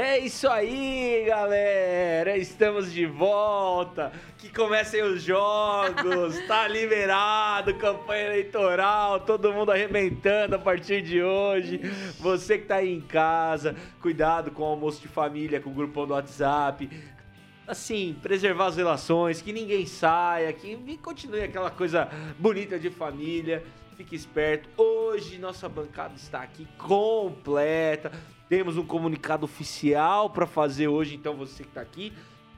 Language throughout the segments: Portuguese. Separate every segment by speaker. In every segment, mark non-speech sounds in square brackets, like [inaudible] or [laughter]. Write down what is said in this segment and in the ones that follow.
Speaker 1: É isso aí, galera! Estamos de volta! Que comecem os jogos! [laughs] tá liberado, campanha eleitoral, todo mundo arrebentando a partir de hoje. Você que tá aí em casa, cuidado com o almoço de família, com o grupão do WhatsApp. Assim, preservar as relações, que ninguém saia, que continue aquela coisa bonita de família. Fique esperto. Hoje nossa bancada está aqui completa. Temos um comunicado oficial para fazer hoje, então você que está aqui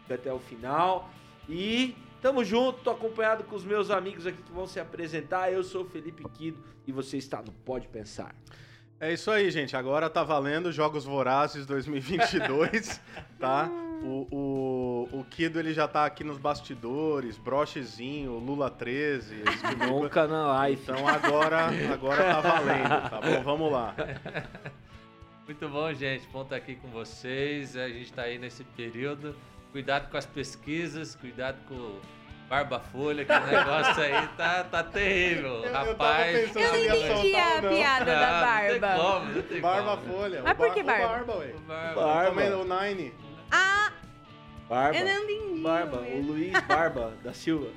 Speaker 1: até o final. E tamo junto, tô acompanhado com os meus amigos aqui que vão se apresentar. Eu sou o Felipe Quido e você está no Pode Pensar.
Speaker 2: É isso aí, gente. Agora tá valendo Jogos Vorazes 2022, [laughs] tá? O, o, o Kido ele já tá aqui nos bastidores, brochezinho, Lula 13.
Speaker 1: Nunca na live.
Speaker 2: Então agora, agora tá valendo, tá bom? Vamos lá. [laughs]
Speaker 3: Muito bom, gente. Bom estar aqui com vocês. A gente está aí nesse período. Cuidado com as pesquisas, cuidado com Barba Folha, que o negócio aí tá, tá terrível. Eu, Rapaz.
Speaker 4: Eu, não entendi a piada da barba.
Speaker 2: Não tem como, não tem barba como. Folha.
Speaker 4: Mas por que barba?
Speaker 2: barba, ué.
Speaker 1: Barba. barba.
Speaker 2: O Nine.
Speaker 4: Ah!
Speaker 1: Barba.
Speaker 4: Eu não entendi.
Speaker 1: Barba. O Luiz Barba da Silva.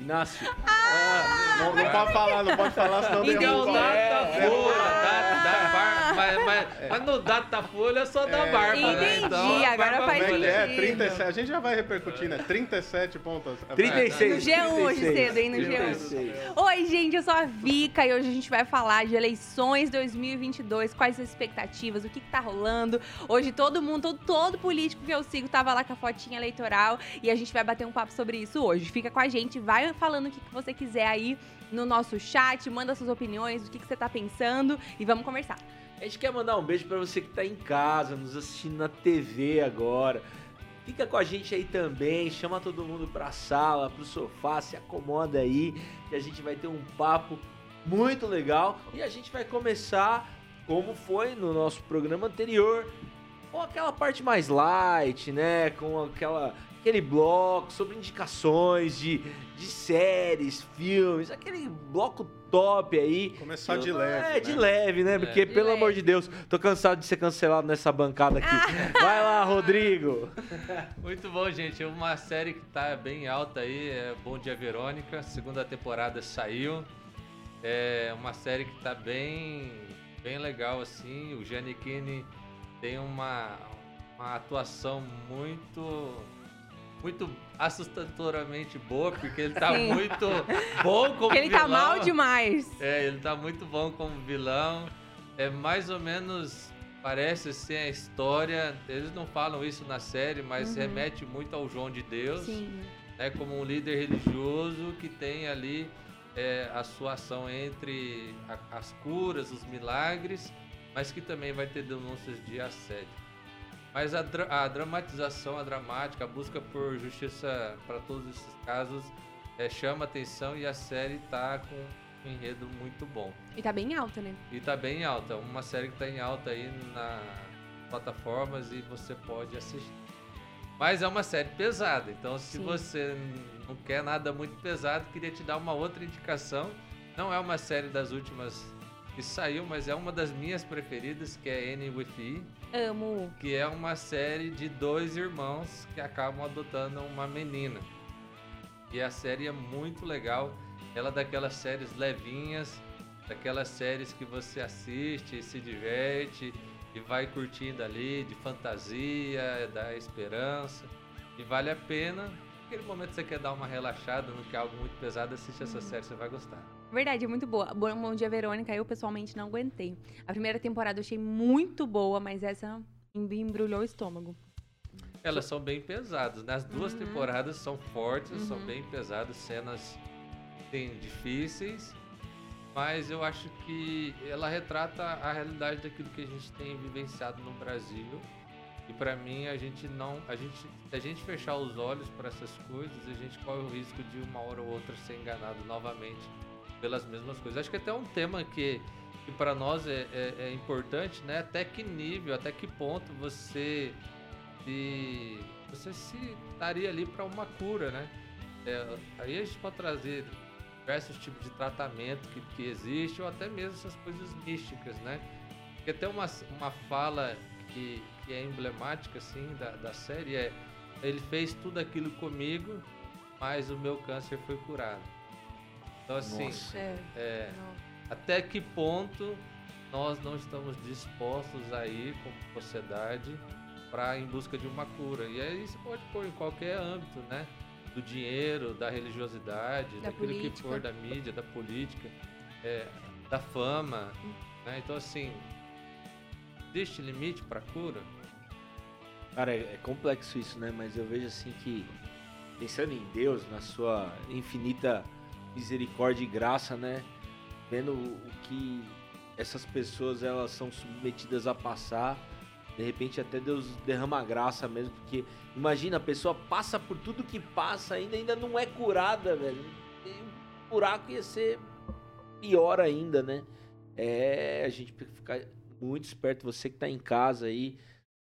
Speaker 1: Inácio.
Speaker 4: Ah,
Speaker 2: ah, não, não pode falar, não pode falar, senão
Speaker 3: derruba. Data Folha, data, barba, mas, mas, é. mas no data Folha só dá é. barba,
Speaker 4: Entendi,
Speaker 3: né?
Speaker 4: Então, agora faz sentido.
Speaker 2: É, 37, a gente já vai repercutir, né? 37 pontos.
Speaker 1: 36.
Speaker 4: No G1 hoje cedo, hein, no G1. Oi, gente, eu sou a Vika e hoje a gente vai falar de eleições 2022, quais as expectativas, o que, que tá rolando. Hoje todo mundo, todo, todo político que eu sigo tava lá com a fotinha eleitoral e a gente vai bater um papo sobre isso hoje. Fica com a gente, vai falando o que, que você quiser aí no nosso chat, manda suas opiniões, o que, que você tá pensando e vamos conversar.
Speaker 1: A gente quer mandar um beijo para você que tá em casa, nos assistindo na TV agora. Fica com a gente aí também, chama todo mundo pra sala, pro sofá, se acomoda aí, que a gente vai ter um papo muito legal e a gente vai começar como foi no nosso programa anterior, com aquela parte mais light, né? Com aquela aquele bloco sobre indicações de, de séries, filmes, aquele bloco top aí.
Speaker 2: Começar de leve.
Speaker 1: É,
Speaker 2: né?
Speaker 1: de leve, né? Porque, pelo leve. amor de Deus, tô cansado de ser cancelado nessa bancada aqui. [laughs] Vai lá, Rodrigo.
Speaker 3: Muito bom, gente. Uma série que tá bem alta aí, é Bom Dia Verônica. Segunda temporada saiu. É uma série que tá bem, bem legal, assim. O Giannichini tem uma, uma atuação muito muito assustadoramente boa, porque ele tá Sim. muito bom como porque
Speaker 4: ele tá vilão. tá mal demais.
Speaker 3: É, ele tá muito bom como vilão. É mais ou menos, parece assim a história, eles não falam isso na série, mas uhum. remete muito ao João de Deus.
Speaker 4: Sim.
Speaker 3: Né, como um líder religioso que tem ali é, a sua ação entre a, as curas, os milagres, mas que também vai ter denúncias de assédio. Mas a, dra a, dramatização, a dramática, a busca por justiça para todos esses casos é, chama atenção e a série tá com um enredo muito bom.
Speaker 4: E tá bem alta, né?
Speaker 3: E tá bem alta. Uma série que tá em alta aí nas plataformas e você pode assistir. Mas é uma série pesada, então se Sim. você não quer nada muito pesado, queria te dar uma outra indicação. Não é uma série das últimas que saiu, mas é uma das minhas preferidas, que é N with E.
Speaker 4: Amo.
Speaker 3: Que é uma série de dois irmãos que acabam adotando uma menina. E a série é muito legal. Ela é daquelas séries levinhas, daquelas séries que você assiste e se diverte e vai curtindo ali, de fantasia, da esperança. E vale a pena. Naquele momento que você quer dar uma relaxada, não quer algo muito pesado, assiste essa série, você vai gostar.
Speaker 4: Verdade, é muito boa. Bom Dia Verônica, eu pessoalmente não aguentei. A primeira temporada eu achei muito boa, mas essa me embrulhou o estômago.
Speaker 3: Elas são bem pesadas. Nas né? duas uhum. temporadas são fortes, uhum. são bem pesadas, cenas bem difíceis, mas eu acho que ela retrata a realidade daquilo que a gente tem vivenciado no Brasil. E para mim a gente não, a gente, se a gente fechar os olhos para essas coisas, a gente corre o risco de uma hora ou outra ser enganado novamente pelas mesmas coisas. Acho que até um tema que, que para nós é, é, é, importante, né? Até que nível, até que ponto você se, você se estaria ali para uma cura, né? É, aí a gente pode trazer diversos tipos de tratamento que, que existe, ou até mesmo essas coisas místicas, né? Porque tem uma, uma fala que, que é emblemática assim da, da série é ele fez tudo aquilo comigo, mas o meu câncer foi curado. Então assim,
Speaker 1: Nossa.
Speaker 4: É.
Speaker 3: é, até que ponto nós não estamos dispostos a ir como sociedade para em busca de uma cura? E aí você pode pôr em qualquer âmbito, né? Do dinheiro, da religiosidade,
Speaker 4: Da
Speaker 3: daquilo que
Speaker 4: política.
Speaker 3: for, da mídia, da política, é, da fama. Né? Então, assim, existe limite para cura?
Speaker 1: Cara, é, é complexo isso, né? Mas eu vejo assim que, pensando em Deus, na sua infinita misericórdia e graça, né? Vendo o que essas pessoas elas são submetidas a passar, de repente até Deus derrama graça mesmo, porque imagina, a pessoa passa por tudo que passa, ainda ainda não é curada, velho. E o buraco ia ser pior ainda, né? É, a gente tem que ficar muito esperto, você que tá em casa aí,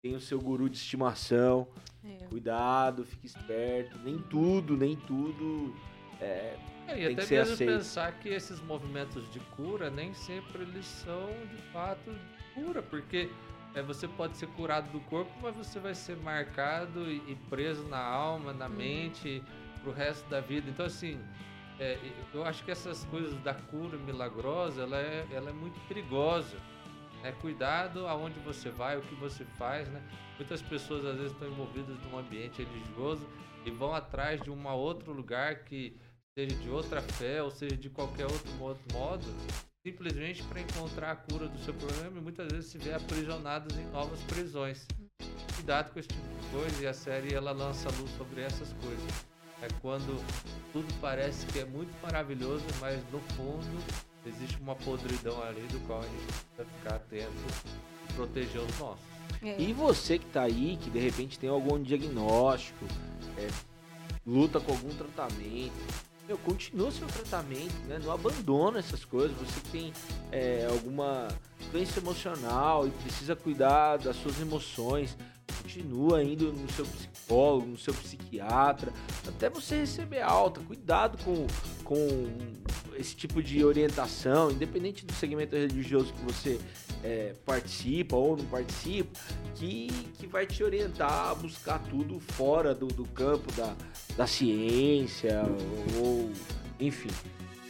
Speaker 1: tem o seu guru de estimação,
Speaker 4: É.
Speaker 1: cuidado, fique esperto, nem tudo, nem tudo é,
Speaker 3: É, e até mesmo
Speaker 1: aceito.
Speaker 3: pensar que esses movimentos de cura nem sempre eles são de fato cura, porque é, você pode ser curado do corpo, mas você vai ser marcado e, e preso na alma, na
Speaker 4: Uhum.
Speaker 3: mente pro resto da vida. Então assim, é, eu acho que essas coisas da cura milagrosa, ela é, ela é muito perigosa. É cuidado aonde você vai, o que você faz, né? Muitas pessoas às vezes estão envolvidas num ambiente religioso e vão atrás de um outro lugar que seja de outra fé ou seja de qualquer outro mo- modo, simplesmente para encontrar a cura do seu problema e muitas vezes se vê aprisionados em novas prisões. Cuidado com esse tipo de coisa e a série ela lança luz sobre essas coisas. É quando tudo parece que é muito maravilhoso, mas no fundo existe uma podridão ali do qual a gente precisa ficar atento e proteger os nossos.
Speaker 4: É.
Speaker 1: E você que tá aí, que de repente tem algum diagnóstico, é, luta com algum tratamento, meu, continua seu tratamento, né? Não abandona essas coisas. Você tem é, alguma doença emocional e precisa cuidar das suas emoções, continua indo no seu psicólogo, no seu psiquiatra, até você receber alta. Cuidado com, com esse tipo de orientação, independente do segmento religioso que você é, participa ou não participa, que, que vai te orientar a buscar tudo fora do, do campo da, da ciência ou enfim.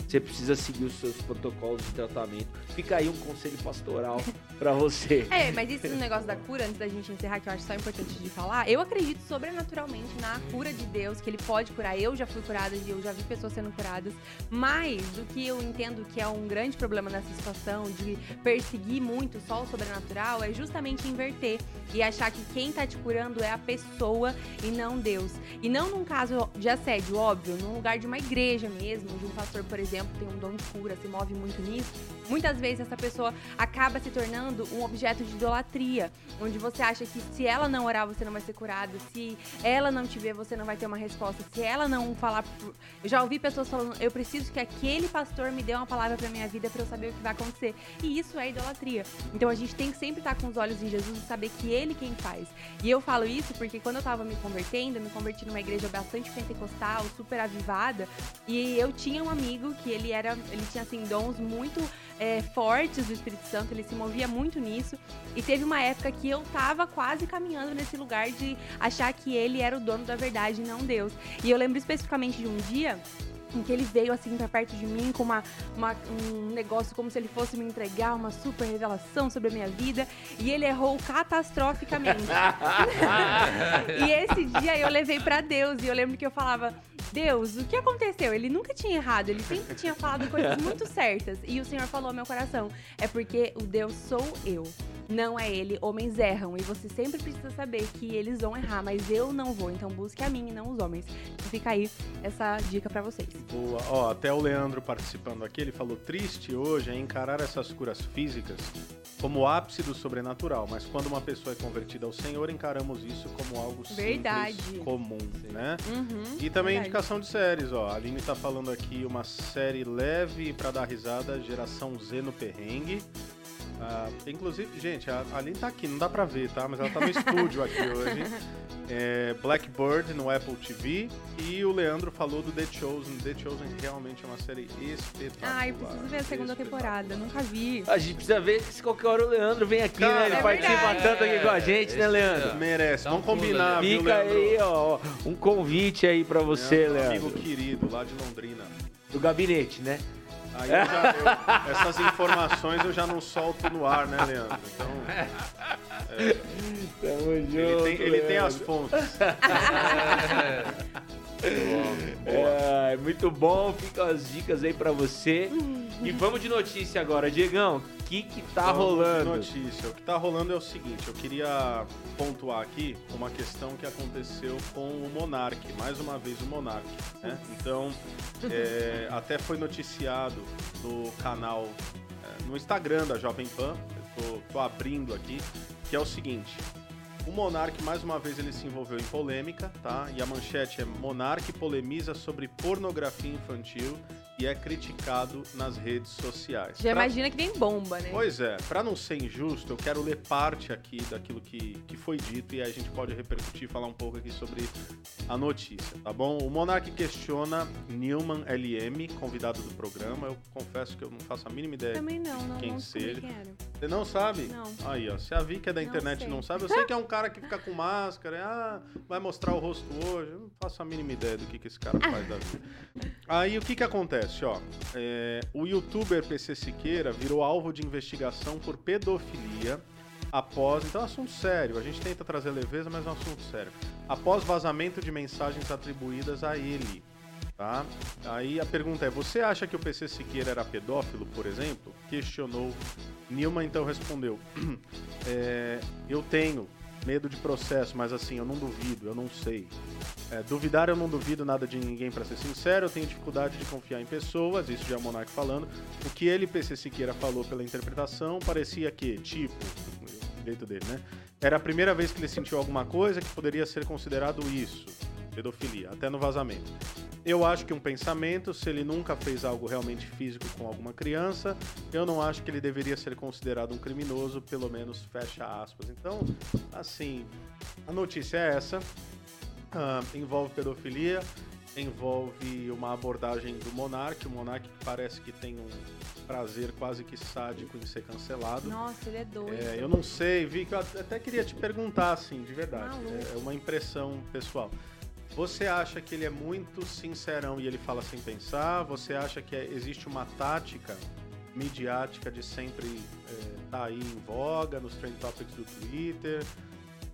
Speaker 1: Você precisa seguir os seus protocolos de tratamento. Fica aí um conselho pastoral [laughs] pra você.
Speaker 4: É, mas isso no negócio da cura, antes da gente encerrar, que eu acho só importante de falar, eu acredito sobrenaturalmente na cura de Deus, que ele pode curar. Eu já fui curada e eu já vi pessoas sendo curadas. Mas o que eu entendo que é um grande problema nessa situação de perseguir muito só o sobrenatural é justamente inverter e achar que quem tá te curando é a pessoa e não Deus. E não num caso de assédio, óbvio, num lugar de uma igreja mesmo, de um pastor, por exemplo, tem um dom de cura, se move muito nisso. Muitas vezes essa pessoa acaba se tornando um objeto de idolatria, onde você acha que se ela não orar, você não vai ser curado, se ela não te ver, você não vai ter uma resposta, se ela não falar. Eu já ouvi pessoas falando, eu preciso que aquele pastor me dê uma palavra pra minha vida pra eu saber o que vai acontecer. E isso é idolatria. Então a gente tem que sempre estar com os olhos em Jesus e saber que ele quem faz. E eu falo isso porque quando eu tava me convertendo, eu me converti numa igreja bastante pentecostal, super avivada, e eu tinha um amigo que ele era, ele tinha assim dons muito é, fortes do Espírito Santo, ele se movia muito nisso. E teve uma época que eu tava quase caminhando nesse lugar de achar que ele era o dono da verdade e não Deus. E eu lembro especificamente de um dia em que ele veio assim pra perto de mim com uma, uma- um negócio como se ele fosse me entregar uma super revelação sobre a minha vida e ele errou catastroficamente. [laughs] e esse dia eu levei pra Deus e eu lembro que eu falava: Deus, o que aconteceu? Ele nunca tinha errado, ele sempre tinha falado coisas muito certas. E o Senhor falou ao meu coração: é porque o Deus sou eu. Não é ele, homens erram. E você sempre precisa saber que eles vão errar, mas eu não vou. Então busque a mim e não os homens. Fica aí essa dica pra vocês.
Speaker 2: Boa. Ó, até o Leandro participando aqui, ele falou: triste hoje é encarar essas curas físicas como o ápice do sobrenatural, mas quando uma pessoa é convertida ao Senhor, encaramos isso como algo
Speaker 4: Verdade.
Speaker 2: simples, comum, né?
Speaker 4: Uhum,
Speaker 2: E também
Speaker 4: verdade.
Speaker 2: indicação de séries, ó. A Aline tá falando aqui uma série leve pra dar risada, Geração Z no Perrengue. Ah, inclusive, gente, a Aline tá aqui, não dá pra ver, tá? Mas ela tá no estúdio aqui [laughs] hoje. é, Blackbird no Apple TV e o Leandro falou do The Chosen. The Chosen realmente é uma série espetacular.
Speaker 4: Ai, preciso ver a segunda temporada, nunca vi.
Speaker 1: A gente precisa ver se qualquer hora o Leandro vem aqui,
Speaker 2: Cara,
Speaker 1: né? Ele
Speaker 2: é
Speaker 1: participa
Speaker 4: verdade.
Speaker 1: tanto aqui com a
Speaker 3: É,
Speaker 1: gente, né,
Speaker 3: esse
Speaker 1: Leandro?
Speaker 3: é-
Speaker 2: Merece.
Speaker 3: Dá um
Speaker 2: Vamos
Speaker 3: pulo
Speaker 2: combinar, viu,
Speaker 1: Fica
Speaker 2: Leandro?
Speaker 1: aí, ó, um convite aí pra você,
Speaker 2: Leandro,
Speaker 1: Leandro.
Speaker 2: Amigo querido, lá de Londrina.
Speaker 1: Do gabinete, né?
Speaker 2: Aí eu já- eu- essas informações eu já não solto no ar, né, Leandro? Então,
Speaker 1: Tamo junto.
Speaker 2: ele tem, ele tem as fontes. [laughs]
Speaker 1: É, muito bom, ficam as dicas aí pra você. E vamos de notícia agora, Diegão. O que que tá
Speaker 2: Vamos de
Speaker 1: rolando?
Speaker 2: Notícia. O que tá rolando é o seguinte, eu queria pontuar aqui uma questão que aconteceu com o Monark, mais uma vez o Monark, né? Então, é, até foi noticiado no canal, é, no Instagram da Jovem Pan, eu tô, tô abrindo aqui, que é o seguinte. O Monark, mais uma vez, ele se envolveu em polêmica, tá? E a manchete é Monark polemiza sobre pornografia infantil e é criticado nas redes sociais.
Speaker 4: Já
Speaker 2: Pra-
Speaker 4: imagina que nem bomba, né?
Speaker 2: Pois é, pra não ser injusto, eu quero ler parte aqui daquilo que, que foi dito e aí a gente pode repercutir e falar um pouco aqui sobre a notícia, tá bom? O Monark questiona Newman LM, convidado do programa. Eu confesso que eu não faço a mínima ideia.
Speaker 4: Também não, não,
Speaker 2: quem
Speaker 4: não
Speaker 2: seja. Você não sabe?
Speaker 4: Não.
Speaker 2: Aí, ó. Se a Vicky é da
Speaker 4: Não
Speaker 2: internet e
Speaker 4: sei.
Speaker 2: não sabe, eu sei que é um cara que fica com máscara, ah, vai mostrar o rosto hoje. Eu não faço a mínima ideia do que, que esse cara faz da vida. [laughs] Aí o que que acontece, ó? É, o youtuber PC Siqueira virou alvo de investigação por pedofilia após. Então é assunto sério. A gente tenta trazer leveza, mas é um assunto sério. Após vazamento de mensagens atribuídas a ele. Tá? Aí a pergunta é: você acha que o PC Siqueira era pedófilo, por exemplo? Questionou. Nilma então respondeu: [clears throat] "É, Eu tenho medo de processo, mas assim, eu não duvido, eu não sei. É, duvidar eu não duvido nada de ninguém, pra ser sincero. Eu tenho dificuldade de confiar em pessoas, isso já é o Monark falando. O que ele, PC Siqueira, falou pela interpretação parecia que, tipo, o jeito dele, né? Era a primeira vez que ele sentiu alguma coisa que poderia ser considerado isso, pedofilia, até no vazamento. Eu acho que um pensamento, se ele nunca fez algo realmente físico com alguma criança, eu não acho que ele deveria ser considerado um criminoso, pelo menos fecha aspas. Então, assim, a notícia é essa. Ah, envolve pedofilia, envolve uma abordagem do Monark. O Monark parece que tem um prazer quase que sádico em ser cancelado.
Speaker 4: Nossa, ele é doido.
Speaker 2: É, eu não sei, Vi, que eu até queria te perguntar, assim, de verdade. É uma impressão pessoal. Você acha que ele é muito sincerão e ele fala sem pensar? Você acha que é- existe uma tática midiática de sempre estar aí em voga nos trend topics do Twitter?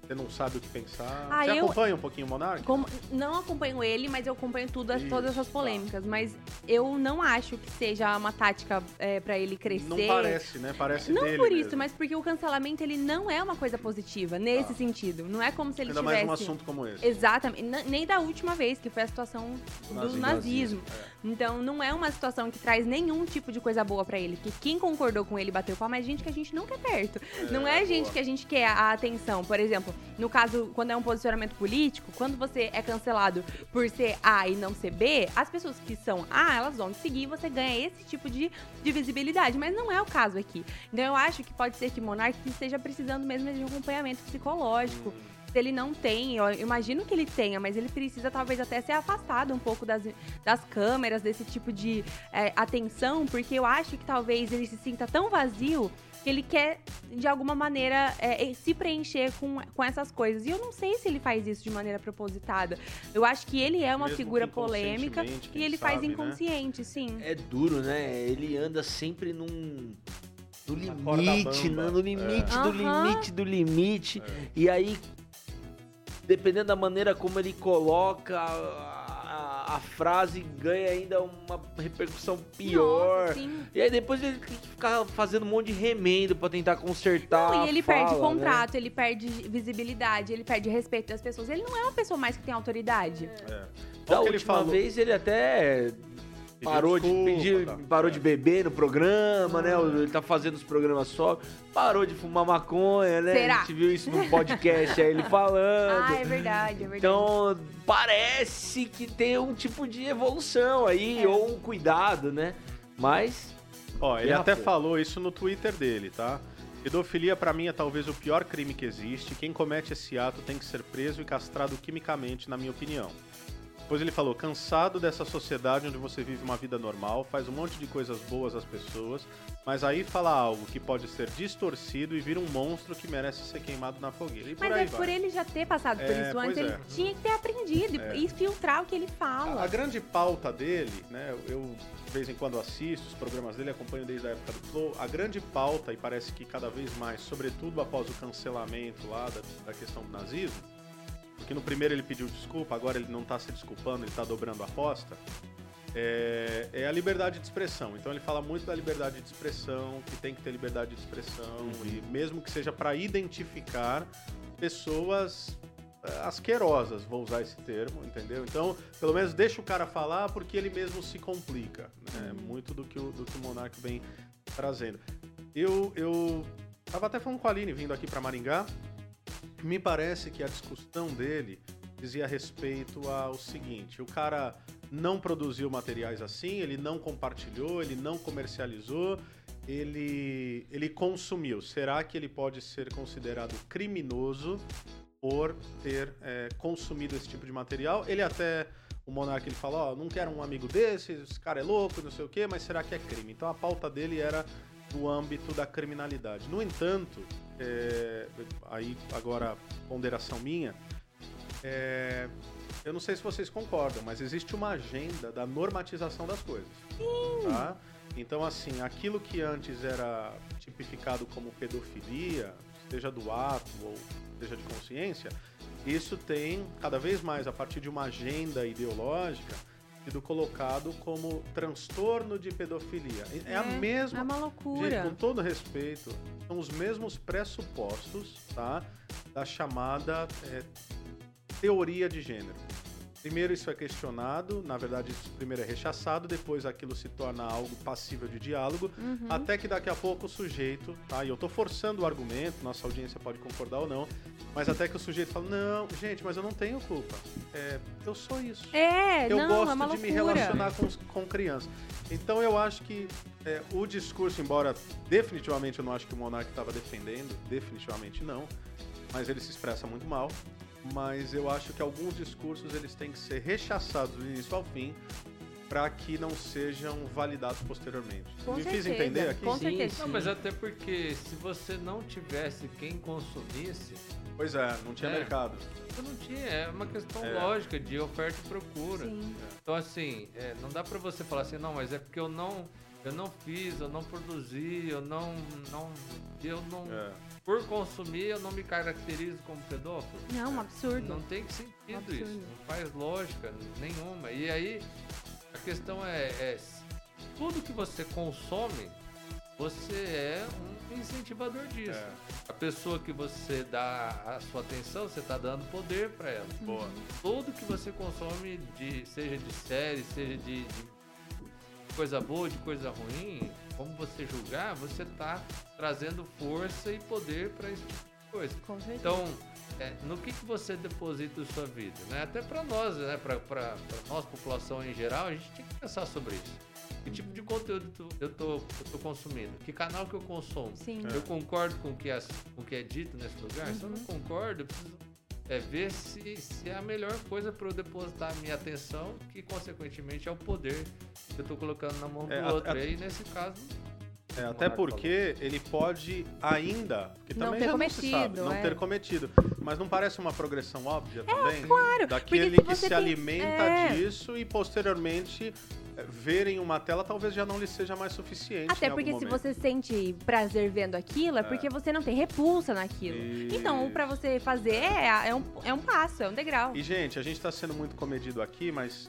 Speaker 2: Você não sabe o que pensar?
Speaker 4: Ah,
Speaker 2: Você
Speaker 4: eu-
Speaker 2: acompanha um pouquinho o Monark?
Speaker 4: Como- não acompanho ele, mas eu acompanho tudo, as-
Speaker 2: Isso,
Speaker 4: todas essas
Speaker 2: tá.
Speaker 4: polêmicas. Mas eu não acho que seja uma tática é, para ele crescer.
Speaker 2: Não parece, né? Parece
Speaker 4: Não por isso,
Speaker 2: mesmo.
Speaker 4: mas porque o cancelamento ele não é uma coisa positiva nesse
Speaker 2: Tá.
Speaker 4: sentido. Não é como se ele
Speaker 2: Ainda
Speaker 4: tivesse.
Speaker 2: mais um assunto como esse.
Speaker 4: Exatamente. Nem da última vez, que foi a situação do
Speaker 2: Nazismo.
Speaker 4: nazismo. Então, não é uma situação que traz nenhum tipo de coisa boa pra ele. Porque quem concordou com ele bateu palma é gente que a gente não quer perto. não é gente
Speaker 2: boa.
Speaker 4: que a gente quer a atenção. Por exemplo, no caso, quando é um posicionamento político, quando você é cancelado por ser A e não ser B, as pessoas que são A, elas vão te seguir e você ganha esse tipo de, de visibilidade. Mas não é o caso aqui. Então, eu acho que pode ser que Monark esteja precisando mesmo de um acompanhamento psicológico se ele não tem, eu imagino que ele tenha, mas ele precisa talvez até ser afastado um pouco das, das câmeras, desse tipo de é, atenção, porque eu acho que talvez ele se sinta tão vazio que ele quer, de alguma maneira, é, se preencher com, com essas coisas. E eu não sei se ele faz isso de maneira propositada. Eu acho que ele é uma
Speaker 2: Mesmo
Speaker 4: figura polêmica e ele faz
Speaker 2: sabe, né?
Speaker 4: inconsciente, sim.
Speaker 1: É duro, né? Ele anda sempre num. No limite,
Speaker 2: bamba.
Speaker 1: no, limite
Speaker 4: É.
Speaker 1: do limite do limite.
Speaker 2: É.
Speaker 1: E aí, dependendo da maneira como ele coloca a, a- a frase, ganha ainda uma repercussão pior.
Speaker 4: Nossa.
Speaker 1: E aí depois ele tem que ficar fazendo um monte de remendo pra tentar consertar.
Speaker 4: Não, e ele
Speaker 1: fala,
Speaker 4: perde
Speaker 1: né?
Speaker 4: contrato, ele perde visibilidade, ele perde respeito das pessoas. Ele não é uma pessoa mais que tem autoridade.
Speaker 2: É.
Speaker 1: Da última
Speaker 2: falou.
Speaker 1: vez ele até parou
Speaker 2: desculpa,
Speaker 1: de pedir,
Speaker 2: tá.
Speaker 1: parou
Speaker 2: É.
Speaker 1: de beber no programa, né? Ele tá fazendo os programas só. Parou de fumar maconha, né?
Speaker 4: Será?
Speaker 1: A gente viu isso no podcast aí ele falando.
Speaker 4: Ah, é verdade, é verdade.
Speaker 1: Então, parece que tem um tipo de evolução aí,
Speaker 4: É.
Speaker 1: ou um cuidado, né? Mas,
Speaker 2: Ó, ele até
Speaker 1: foi.
Speaker 2: falou isso no Twitter dele, tá? Pedofilia pra mim é talvez o pior crime que existe. Quem comete esse ato tem que ser preso e castrado quimicamente, na minha opinião. Depois ele falou: cansado dessa sociedade onde você vive uma vida normal, faz um monte de coisas boas às pessoas, mas aí fala algo que pode ser distorcido e vira um monstro que merece ser queimado na fogueira. E por
Speaker 4: Mas é
Speaker 2: vai.
Speaker 4: por ele já ter passado por
Speaker 2: É,
Speaker 4: isso antes,
Speaker 2: pois
Speaker 4: ele
Speaker 2: é.
Speaker 4: tinha que ter aprendido
Speaker 2: É.
Speaker 4: e filtrar o que ele
Speaker 2: A,
Speaker 4: fala.
Speaker 2: a grande pauta dele, né? Eu de vez em quando assisto os programas dele, acompanho desde a época do Flow. A grande pauta, e parece que cada vez mais, sobretudo após o cancelamento lá da, da questão do nazismo, porque no primeiro ele pediu desculpa, agora ele não está se desculpando, ele está dobrando a aposta. É, é a liberdade de expressão. Então ele fala muito da liberdade de expressão, que tem que ter liberdade de expressão, e mesmo que seja para identificar pessoas eh, asquerosas, vou usar esse termo, entendeu? Então, pelo menos deixa o cara falar porque ele mesmo se complica, né? Muito do que o, do que o Monark vem trazendo. Eu, eu tava até falando com a Aline vindo aqui para Maringá, me parece que a discussão dele dizia respeito ao seguinte, o cara não produziu materiais assim, ele não compartilhou, ele não comercializou, ele, ele consumiu. Será que ele pode ser considerado criminoso por ter é, consumido esse tipo de material? Ele até, o Monark, ele fala, ó, não quero um amigo desse, esse cara é louco, não sei o quê, mas será que é crime? Então a pauta dele era no âmbito da criminalidade. No entanto, é, aí agora ponderação minha, é, eu não sei se vocês concordam, mas existe uma agenda da normatização das coisas. Tá? Então, assim, aquilo que antes era tipificado como pedofilia, seja do ato ou seja de consciência, isso tem cada vez mais, a partir de uma agenda ideológica, sido colocado como transtorno de pedofilia. É, a
Speaker 4: É,
Speaker 2: mesma
Speaker 4: É uma
Speaker 2: Gente,
Speaker 4: loucura.
Speaker 2: com todo respeito, são os mesmos pressupostos, tá? Da chamada é, teoria de gênero. Primeiro isso é questionado, na verdade isso primeiro é rechaçado, depois aquilo se torna algo passível de diálogo,
Speaker 4: Uhum.
Speaker 2: até que daqui a pouco o sujeito, tá? E eu tô forçando o argumento, nossa audiência pode concordar ou não, mas até que o sujeito fala, não, gente, mas eu não tenho culpa. É, eu sou isso
Speaker 4: É,
Speaker 2: eu
Speaker 4: não,
Speaker 2: gosto
Speaker 4: é
Speaker 2: de me relacionar com, com crianças. Então eu acho que é, o discurso, embora definitivamente eu não acho que o Monark estava defendendo, definitivamente não, mas ele se expressa muito mal. Mas eu acho que alguns discursos eles têm que ser rechaçados do início ao fim para que não sejam validados posteriormente.
Speaker 4: Com
Speaker 2: Me fiz
Speaker 4: certeza,
Speaker 2: entender aqui?
Speaker 4: Com
Speaker 5: Sim,
Speaker 4: certeza.
Speaker 3: Não, mas até porque se você não tivesse quem consumisse,
Speaker 2: Pois é, não tinha
Speaker 3: É.
Speaker 2: mercado.
Speaker 3: não tinha. É uma questão
Speaker 2: É.
Speaker 3: lógica de oferta e procura.
Speaker 4: Sim.
Speaker 3: Então assim, é, não dá pra você falar assim, não, mas é porque eu não, eu não fiz, eu não produzi, eu não, não, eu não,
Speaker 2: É.
Speaker 3: por consumir, eu não me caracterizo como pedófilo.
Speaker 4: Não, um absurdo.
Speaker 3: Não tem sentido
Speaker 4: Absurdo.
Speaker 3: isso, não faz lógica nenhuma. E aí a questão é, é tudo que você consome, você é um incentivador disso.
Speaker 2: É.
Speaker 3: A pessoa que você dá a sua atenção, você está dando poder para ela.
Speaker 2: Boa.
Speaker 3: Tudo que você consome, de, seja de série, seja de, de coisa boa, de coisa ruim, como você julgar, você está trazendo força e poder para esse tipo de coisa.
Speaker 4: Com certeza.
Speaker 3: Então, é, no que, que você deposita a sua vida? Né? Até para nós, né? para nós, população em geral, a gente tem que pensar sobre isso. Que tipo de conteúdo tu- eu tô, eu tô consumindo? Que canal que eu consumo?
Speaker 4: Sim.
Speaker 3: Eu concordo com o que, as- com o que é dito nesse lugar? Se eu não concordo, eu preciso é, ver se, se é a melhor coisa para eu depositar a minha atenção, que consequentemente é o poder que eu tô colocando na mão do
Speaker 2: É, a-
Speaker 3: outro.
Speaker 2: a-
Speaker 3: E aí, nesse caso,
Speaker 2: É, até porque ele pode ainda, porque
Speaker 4: Não
Speaker 2: também
Speaker 4: ter
Speaker 2: já não se sabe,
Speaker 4: cometido,
Speaker 2: não
Speaker 4: é.
Speaker 2: ter cometido. Mas não parece uma progressão óbvia também?
Speaker 4: claro,
Speaker 2: Daquele que
Speaker 4: se tem-
Speaker 2: alimenta
Speaker 4: é.
Speaker 2: disso e posteriormente é, verem uma tela talvez já não lhe seja mais suficiente.
Speaker 4: Até
Speaker 2: em algum
Speaker 4: porque se
Speaker 2: momento.
Speaker 4: você sente prazer vendo aquilo, é
Speaker 2: É.
Speaker 4: porque você não tem repulsa naquilo. Então, pra você fazer, é, é, um, é um passo, é um degrau.
Speaker 2: E, gente, a gente tá sendo muito comedido aqui, mas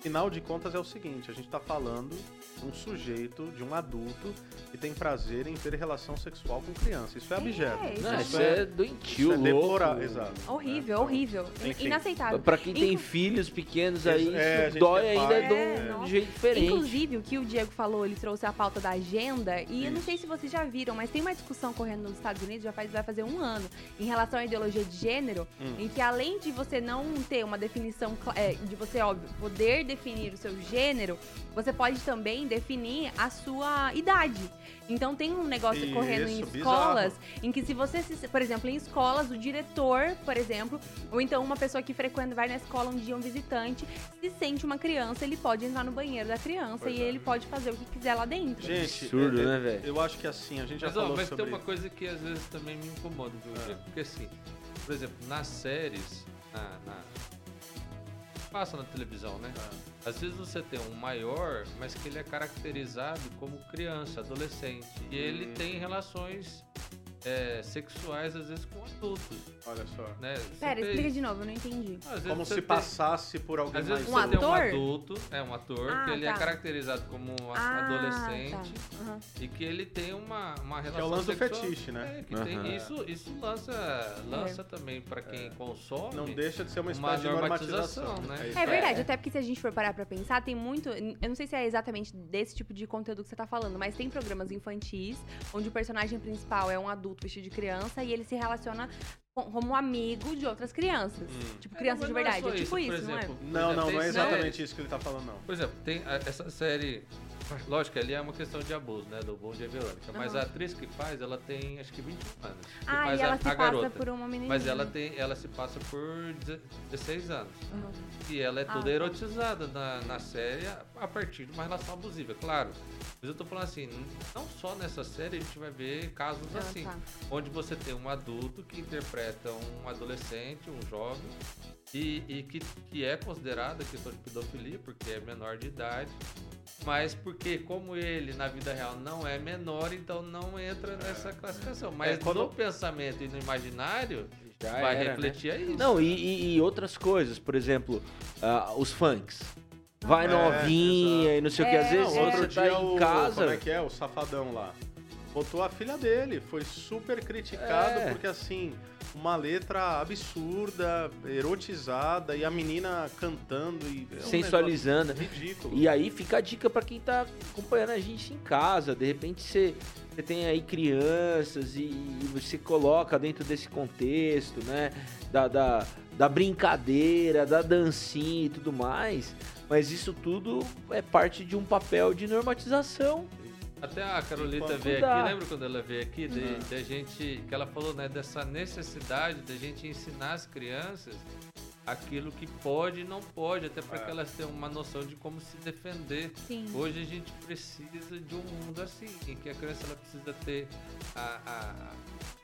Speaker 2: final de contas é o seguinte, a gente tá falando de um sujeito, de um adulto, que tem prazer em ter relação sexual com criança. Isso é abjeto.
Speaker 4: isso
Speaker 5: Não,
Speaker 4: é-
Speaker 5: isso é doentio,
Speaker 2: isso é
Speaker 5: louco.
Speaker 2: deplorável, exato.
Speaker 4: Horrível,
Speaker 2: Então,
Speaker 4: horrível.
Speaker 2: enfim.
Speaker 4: Inaceitável.
Speaker 5: Pra quem tem
Speaker 4: Inclu-
Speaker 5: filhos pequenos
Speaker 2: É,
Speaker 5: aí,
Speaker 2: a
Speaker 5: isso
Speaker 2: gente
Speaker 5: dói
Speaker 2: é
Speaker 5: ainda
Speaker 2: pai,
Speaker 5: de um
Speaker 4: é, nossa.
Speaker 5: jeito diferente.
Speaker 4: Inclusive, o que o Diego falou, ele trouxe a pauta da agenda, e eu não sei se vocês já viram, mas tem uma discussão correndo nos Estados Unidos, já faz, vai fazer um ano, em relação à ideologia de gênero,
Speaker 2: Hum.
Speaker 4: em que além de você não ter uma definição, é, de você, óbvio, poder definir o seu gênero, você pode também definir a sua idade. Então tem um negócio
Speaker 2: Isso,
Speaker 4: correndo em
Speaker 2: bizarro.
Speaker 4: escolas em que se você, se, por exemplo, em escolas, o diretor, por exemplo, ou então uma pessoa que frequenta, vai na escola um dia, um visitante, se sente uma criança, ele pode entrar no banheiro da criança
Speaker 2: Pois
Speaker 4: e
Speaker 2: é.
Speaker 4: ele pode fazer o que quiser lá dentro.
Speaker 2: Gente,
Speaker 1: Absurdo,
Speaker 2: é-
Speaker 1: né, velho?
Speaker 2: Eu acho que assim, a gente já
Speaker 3: Mas, ó,
Speaker 2: falou
Speaker 3: mas
Speaker 2: sobre
Speaker 3: tem uma coisa que às vezes também me incomoda, viu,
Speaker 2: É.
Speaker 3: Porque assim, por exemplo, nas séries, na, na- passa na televisão, né? Às vezes você tem um maior, mas que ele é caracterizado como criança, adolescente. E ele
Speaker 2: Hum.
Speaker 3: tem relações é, sexuais, às vezes, com adultos,
Speaker 2: Olha só.
Speaker 3: né?
Speaker 4: Pera,
Speaker 3: vê
Speaker 4: explica de novo, eu não entendi.
Speaker 3: Às
Speaker 2: Como se
Speaker 3: tem-
Speaker 2: passasse por alguém
Speaker 3: Às
Speaker 2: mais
Speaker 3: vezes
Speaker 4: Um
Speaker 3: tem um
Speaker 4: ator?
Speaker 3: adulto, é um ator,
Speaker 4: Ah,
Speaker 3: que ele
Speaker 4: tá.
Speaker 3: é caracterizado como um
Speaker 4: Ah,
Speaker 3: adolescente
Speaker 4: tá. Aham.
Speaker 3: e que ele tem uma, uma
Speaker 2: Que é
Speaker 3: relação
Speaker 2: o lance do fetiche, né?
Speaker 3: É, que
Speaker 1: Aham.
Speaker 3: tem isso, isso lança, lança também pra quem consome.
Speaker 2: Não deixa de ser uma
Speaker 3: Uma
Speaker 2: espécie de normatização.
Speaker 3: né?
Speaker 2: isso.
Speaker 4: É verdade, até porque se a gente for parar pra pensar, tem muito. Eu não sei se é exatamente desse tipo de conteúdo que você tá falando, mas tem programas infantis onde o personagem principal é um adulto vestido de criança e ele se relaciona com- como um amigo de outras crianças.
Speaker 2: Hum.
Speaker 4: Tipo,
Speaker 3: É,
Speaker 4: criança
Speaker 3: mas
Speaker 4: de
Speaker 3: não é
Speaker 4: verdade.
Speaker 3: só
Speaker 4: É, tipo isso, não é?
Speaker 3: exemplo,
Speaker 2: Não,
Speaker 3: exemplo,
Speaker 2: não,
Speaker 3: tem
Speaker 2: não é exatamente isso que ele tá falando, não.
Speaker 3: Por exemplo, tem essa série. Lógico, ali é uma questão de abuso, né? Do Bom Dia Verônica. Mas
Speaker 4: Aham.
Speaker 3: a atriz que faz, ela tem acho que 21 anos. Que
Speaker 4: Ah,
Speaker 3: faz
Speaker 4: e
Speaker 3: a,
Speaker 4: ela se
Speaker 3: a
Speaker 4: passa
Speaker 3: garota.
Speaker 4: por uma menininha.
Speaker 3: Mas ela, tem, ela se passa por 16 anos.
Speaker 4: Aham.
Speaker 3: E ela é
Speaker 4: Ah,
Speaker 3: toda
Speaker 4: tá.
Speaker 3: erotizada na, na série a- a partir de uma relação abusiva, claro. Mas eu tô falando assim, não só nessa série a gente vai ver casos
Speaker 4: Ah,
Speaker 3: assim,
Speaker 4: tá.
Speaker 3: onde você tem um adulto que interpreta um adolescente, um jovem, e, e que, que é considerada questão de pedofilia, porque é menor de idade. Mas porque, como ele na vida real não é menor, então não entra nessa classificação. Mas
Speaker 2: É, quando-
Speaker 3: no pensamento e no imaginário,
Speaker 1: Já
Speaker 3: vai
Speaker 1: era, né?
Speaker 3: refletir a isso.
Speaker 1: Não, e, e- e outras coisas, por exemplo, ah, os funks. Vai
Speaker 2: É,
Speaker 1: novinha e não sei o que. Às
Speaker 4: É,
Speaker 1: vezes
Speaker 4: é.
Speaker 2: outro
Speaker 1: você tá em
Speaker 2: o.
Speaker 1: casa.
Speaker 2: Como é que é? O safadão lá. Botou a filha dele. Foi super criticado
Speaker 1: É.
Speaker 2: porque, assim, uma letra absurda, erotizada, e a menina cantando e. é um
Speaker 1: sensualizando.
Speaker 2: Ridículo.
Speaker 1: E aí fica a dica pra quem tá acompanhando a gente em casa. De repente você, você tem aí crianças e, e você coloca dentro desse contexto, né? Da, da, da brincadeira, da dancinha e tudo mais. Mas isso tudo é parte de um papel de normatização.
Speaker 3: Até a Carolita veio
Speaker 1: dá.
Speaker 3: aqui, lembra quando ela veio aqui? De,
Speaker 2: Uhum.
Speaker 3: de a gente, que ela falou, né, dessa necessidade da gente ensinar as crianças aquilo que pode e não pode, até para
Speaker 2: É.
Speaker 3: que elas tenham uma noção de como se defender.
Speaker 4: Sim.
Speaker 3: Hoje a gente precisa de um mundo assim, em que a criança ela precisa ter a, a-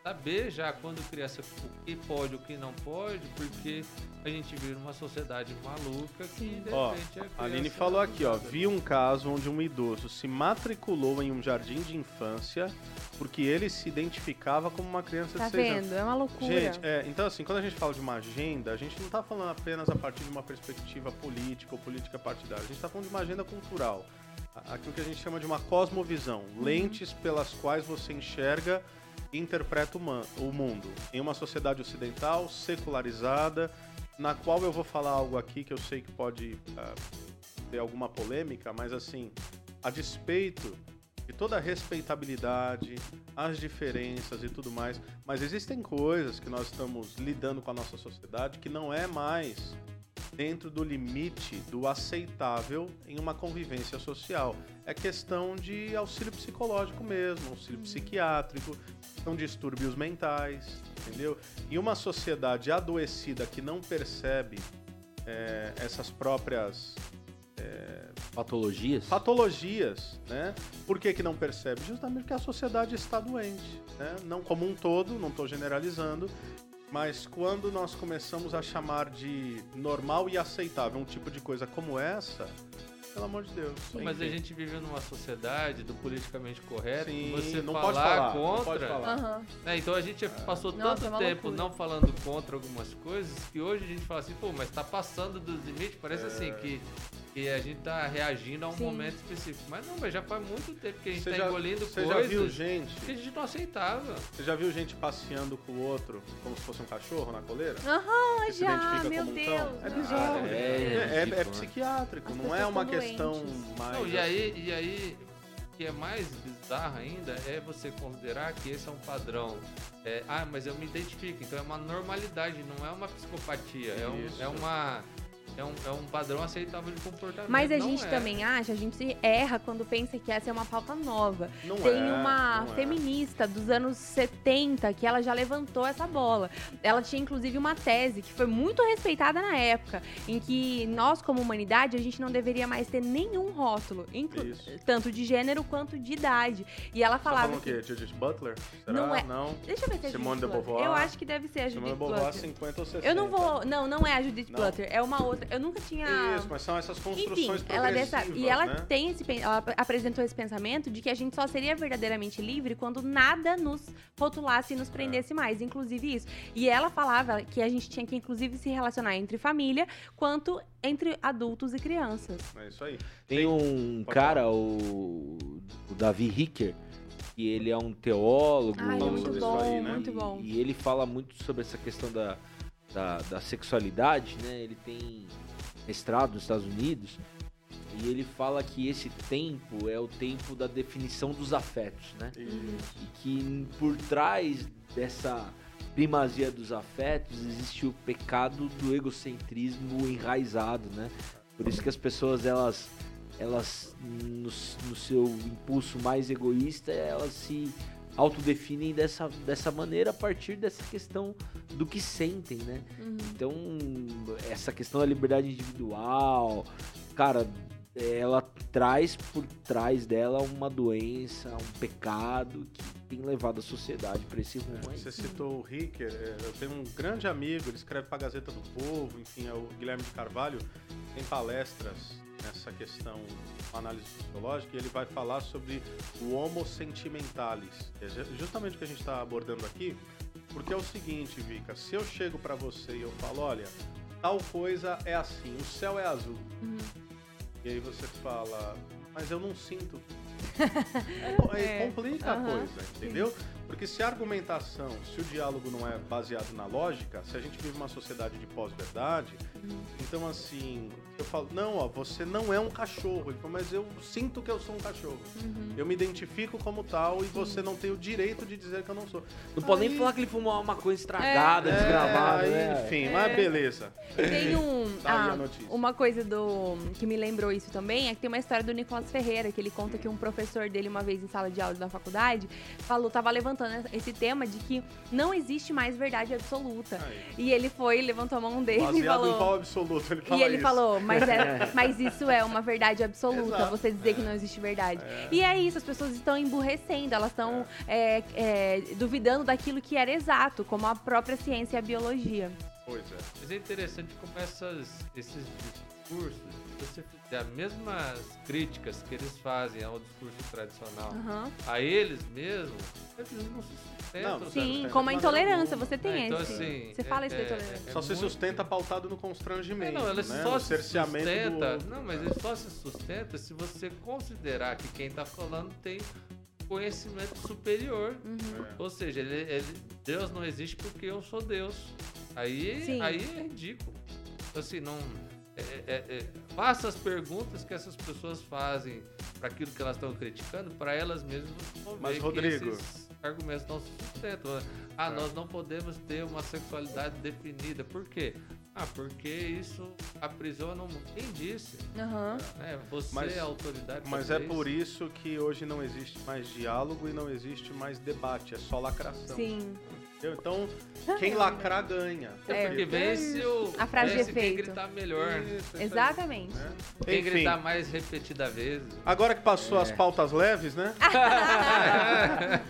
Speaker 3: saber já quando criança o que pode, o que não pode, porque a gente vive numa sociedade maluca que de
Speaker 2: Ó,
Speaker 3: repente
Speaker 2: A Aline
Speaker 3: criança
Speaker 2: falou
Speaker 3: não
Speaker 2: aqui, ó. Vi um caso onde um idoso se matriculou em um jardim de infância porque ele se identificava como uma criança
Speaker 4: Tá
Speaker 2: de 6 anos.
Speaker 4: vendo? É uma loucura.
Speaker 2: Gente, é, então assim, quando a gente fala de uma agenda, a gente não tá falando apenas a partir de uma perspectiva política ou política partidária. A gente tá falando de uma agenda cultural. A- Aquilo que a gente chama de uma cosmovisão. Lentes pelas quais você enxerga interpreta o, mundo. Em uma sociedade ocidental, secularizada, na qual eu vou falar algo aqui que eu sei que pode ah, ter alguma polêmica, mas assim, a despeito de toda a respeitabilidade, as diferenças e tudo mais, mas existem coisas que nós estamos lidando com a nossa sociedade que não é mais dentro do limite do aceitável em uma convivência social. É questão de auxílio psicológico mesmo, auxílio psiquiátrico, são distúrbios mentais, entendeu? E uma sociedade adoecida que não percebe eh, essas próprias
Speaker 1: Patologias.
Speaker 2: patologias, né? Por que, que não percebe? Justamente porque a sociedade está doente, né? Não como um todo, não estou generalizando, mas quando nós começamos a chamar de normal e aceitável um tipo de coisa como essa, pelo amor de Deus.
Speaker 3: Mas a gente vive numa sociedade do politicamente correto,
Speaker 2: Sim,
Speaker 3: que você
Speaker 2: não
Speaker 3: falar,
Speaker 2: pode falar, não
Speaker 3: contra.
Speaker 2: pode falar.
Speaker 3: Né, então a gente passou
Speaker 4: Nossa, é
Speaker 3: tanto tempo
Speaker 4: loucura.
Speaker 3: não falando contra algumas coisas que hoje a gente fala assim, pô, mas tá passando dos limites, parece
Speaker 2: É.
Speaker 3: assim que, que a gente tá reagindo a um
Speaker 4: Sim.
Speaker 3: momento específico. Mas não, mas já faz muito tempo que a gente
Speaker 2: Você
Speaker 3: tá
Speaker 2: já,
Speaker 3: engolindo
Speaker 2: você já
Speaker 3: coisas
Speaker 2: viu gente?
Speaker 3: que a gente não aceitava.
Speaker 2: Você já viu gente passeando com o outro como se fosse um cachorro na coleira?
Speaker 4: Aham,
Speaker 2: se
Speaker 4: já, meu
Speaker 2: um
Speaker 4: Deus.
Speaker 2: cão? É
Speaker 4: não.
Speaker 2: bizarro.
Speaker 1: É,
Speaker 2: É, é- é
Speaker 1: ridículo, né?
Speaker 2: psiquiátrico,
Speaker 4: As
Speaker 2: não é uma
Speaker 4: estão
Speaker 2: questão
Speaker 4: doentes.
Speaker 2: mais.
Speaker 3: Não, e aí, e aí, o que é mais bizarro ainda é você considerar que esse é um padrão. É, ah, mas eu me identifico, então é uma normalidade, não é uma psicopatia, é, um-
Speaker 2: Isso.
Speaker 3: é uma é um, é um padrão aceitável de comportamento.
Speaker 4: Mas a
Speaker 3: Não
Speaker 4: gente
Speaker 3: é.
Speaker 4: também acha, a gente erra quando pensa que essa é uma pauta nova.
Speaker 2: Não
Speaker 4: Tem
Speaker 2: é,
Speaker 4: uma
Speaker 2: não é.
Speaker 4: feminista dos anos 70 que ela já levantou essa bola. Ela tinha inclusive uma tese que foi muito respeitada na época, em que nós, como humanidade, a gente não deveria mais ter nenhum rótulo, tanto de gênero quanto de idade. E ela
Speaker 2: Tá
Speaker 4: falava
Speaker 2: o
Speaker 4: que.
Speaker 2: quê? Judith Butler? Será?
Speaker 4: Não é-
Speaker 2: Não.
Speaker 4: Deixa eu ver se é
Speaker 2: Simone
Speaker 4: Judith
Speaker 2: de
Speaker 4: Butler.
Speaker 2: Beauvoir.
Speaker 4: Eu acho que deve ser a
Speaker 2: Simone
Speaker 4: Judith
Speaker 2: de Beauvoir,
Speaker 4: Butler.
Speaker 2: 50 ou 60.
Speaker 4: Eu não vou. Não, não é a Judith
Speaker 2: Não?
Speaker 4: Butler, é uma outra. Eu nunca tinha.
Speaker 2: Isso, mas são essas
Speaker 4: Enfim,
Speaker 2: construções
Speaker 4: ela dessa, e ela
Speaker 2: né?
Speaker 4: tem esse ela apresentou esse pensamento de que a gente só seria verdadeiramente livre quando nada nos rotulasse e nos prendesse mais, inclusive isso. E ela falava que a gente tinha que inclusive se relacionar entre família quanto entre adultos e crianças.
Speaker 2: É isso aí.
Speaker 1: Tem um
Speaker 2: Pode
Speaker 1: cara, o, o Davi Ricker, que ele é um teólogo.
Speaker 4: Ai, é muito bom,
Speaker 2: aí, né?
Speaker 4: muito bom.
Speaker 1: E ele fala muito sobre essa questão da, da, da sexualidade, né? Ele tem mestrado nos Estados Unidos. E ele fala que esse tempo é o tempo da definição dos afetos, né?
Speaker 2: E-
Speaker 1: E que por trás dessa primazia dos afetos existe o pecado do egocentrismo enraizado, né? Por isso que as pessoas elas elas no, no seu impulso mais egoísta elas se autodefinem dessa, dessa maneira a partir dessa questão do que sentem, né?
Speaker 4: Uhum.
Speaker 1: Então, essa questão da liberdade individual, cara, ela traz por trás dela uma doença, um pecado que tem levado a sociedade para esse rumo aí.
Speaker 2: Você citou o Ricker, é, eu tenho um grande amigo, ele escreve para a Gazeta do Povo, enfim, é o Guilherme de Carvalho, tem palestras nessa questão, análise sociológica, e ele vai falar sobre o homo sentimentalis, que é ju- justamente o que a gente está abordando aqui, porque é o seguinte, Vika, se eu chego para você e eu falo, olha, tal coisa é assim, o céu é azul,
Speaker 4: Uhum.
Speaker 2: E aí você fala, mas eu não sinto. [laughs] É,
Speaker 4: É,
Speaker 2: complica a coisa, entendeu? Porque se a argumentação, se o diálogo não é baseado na lógica, se a gente vive uma sociedade de pós-verdade,
Speaker 4: Uhum.
Speaker 2: então assim, eu falo, não, ó, você não é um cachorro. Ele falou, mas eu sinto que eu sou um cachorro.
Speaker 4: Uhum.
Speaker 2: Eu me identifico como tal e você não tem o direito de dizer que eu não sou.
Speaker 1: Não pode nem
Speaker 2: Aí-
Speaker 1: falar que ele fumou uma coisa estragada,
Speaker 2: É,
Speaker 1: desgravada,
Speaker 2: aí,
Speaker 1: né?
Speaker 2: Enfim, mas beleza.
Speaker 4: Tem um.
Speaker 2: Tá aí
Speaker 4: ah, uma coisa do que me lembrou isso também é que tem uma história do Nicolas Ferreira, que ele conta que um professor dele, uma vez em sala de aula da faculdade, falou, tava levantando esse tema de que não existe mais verdade absoluta.
Speaker 2: Aí.
Speaker 4: E ele foi, levantou a mão dele e
Speaker 2: Baseado em
Speaker 4: falou.
Speaker 2: qual absoluto ele fala
Speaker 4: E ele
Speaker 2: isso.
Speaker 4: falou, mas, [laughs] é- mas isso é uma verdade absoluta,
Speaker 2: Exato.
Speaker 4: você dizer que não existe verdade. E é isso, as pessoas estão emburrecendo, elas estão é, é, duvidando daquilo que era exato, como a própria ciência e a biologia.
Speaker 2: Pois é.
Speaker 3: Mas é interessante como essas, esses discursos, se você fizer as mesmas críticas que eles fazem ao discurso tradicional,
Speaker 4: Aham.
Speaker 3: a eles mesmos, eles não se sustentam.
Speaker 2: Não?
Speaker 4: Sim, como a
Speaker 2: maneira
Speaker 4: intolerância, você tem
Speaker 3: É, então,
Speaker 4: esse.
Speaker 3: assim,
Speaker 4: você fala
Speaker 3: é-
Speaker 4: isso da
Speaker 3: é-
Speaker 4: intolerância.
Speaker 2: Só se
Speaker 3: muito-
Speaker 2: sustenta pautado no constrangimento.
Speaker 3: É, não, ele
Speaker 2: né?
Speaker 3: só
Speaker 2: no
Speaker 3: se sustenta.
Speaker 2: do...
Speaker 3: Não, mas ele só se sustenta se você considerar que quem tá falando tem conhecimento superior.
Speaker 4: Uhum.
Speaker 2: É.
Speaker 3: Ou seja, ele- ele- Deus não existe porque eu sou Deus. Aí,
Speaker 4: Sim.
Speaker 3: aí é ridículo. Assim, não. É- é- é- faça as perguntas que essas pessoas fazem para aquilo que elas estão criticando, para elas mesmas
Speaker 2: Mas, Rodrigo-
Speaker 3: que esses argumentos não se sustentam. Ah,
Speaker 2: É.
Speaker 3: nós não podemos ter uma sexualidade definida. Por quê? Ah, porque isso aprisiona mundo. Quem disse?
Speaker 4: Aham.
Speaker 3: Né? Você
Speaker 2: Mas-
Speaker 3: é a autoridade.
Speaker 2: Mas é
Speaker 3: dizer
Speaker 2: por isso que hoje não existe mais diálogo e não existe mais debate, é só lacração.
Speaker 4: Sim.
Speaker 2: Entendeu? Então, quem lacrar ganha.
Speaker 4: É.
Speaker 3: Porque vence o.
Speaker 4: A frase de
Speaker 3: vence quem
Speaker 4: efeito.
Speaker 3: gritar melhor.
Speaker 2: Isso,
Speaker 4: Exatamente.
Speaker 2: né?
Speaker 3: Quem
Speaker 2: Enfim,
Speaker 3: gritar mais repetida vezes.
Speaker 2: agora que passou
Speaker 1: É.
Speaker 2: as pautas leves, né? [laughs]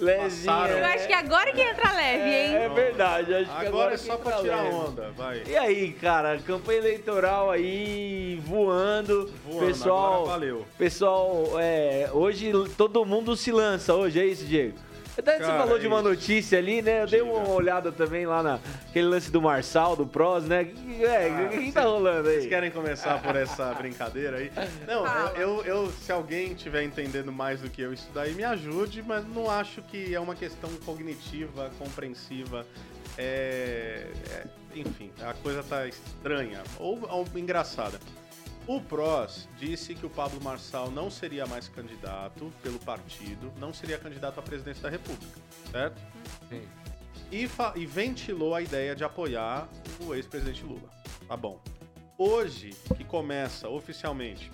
Speaker 1: Lezinha.
Speaker 2: Passaram.
Speaker 4: Eu acho que agora que entra leve, hein?
Speaker 1: É verdade, acho que
Speaker 2: Agora
Speaker 1: agora
Speaker 2: é só
Speaker 1: que
Speaker 2: pra tirar
Speaker 1: leve.
Speaker 2: onda, vai.
Speaker 1: E aí, cara, campanha eleitoral aí voando.
Speaker 2: Voando,
Speaker 1: pessoal,
Speaker 2: agora valeu.
Speaker 1: pessoal, é, hoje todo mundo se lança hoje, é isso, Diego? Até você falou
Speaker 2: é
Speaker 1: de uma
Speaker 2: isso.
Speaker 1: notícia ali, né? Eu dei uma olhada também lá naquele lance do Marçal, do Pros, né? Que- É,
Speaker 2: Ah,
Speaker 1: o que, que tá rolando aí?
Speaker 2: Vocês querem começar por essa brincadeira aí? Não,
Speaker 4: Fala.
Speaker 2: eu, eu, se alguém tiver entendendo mais do que eu isso daí, me ajude, mas não acho que é uma questão cognitiva, compreensiva. É, é- enfim, a coisa tá estranha ou, ou engraçada. O PROS disse que o Pablo Marçal não seria mais candidato pelo partido, não seria candidato à presidência da República, certo?
Speaker 3: Sim.
Speaker 2: e, e ventilou a ideia de apoiar o ex-presidente Lula. Tá bom. hoje, que começa oficialmente,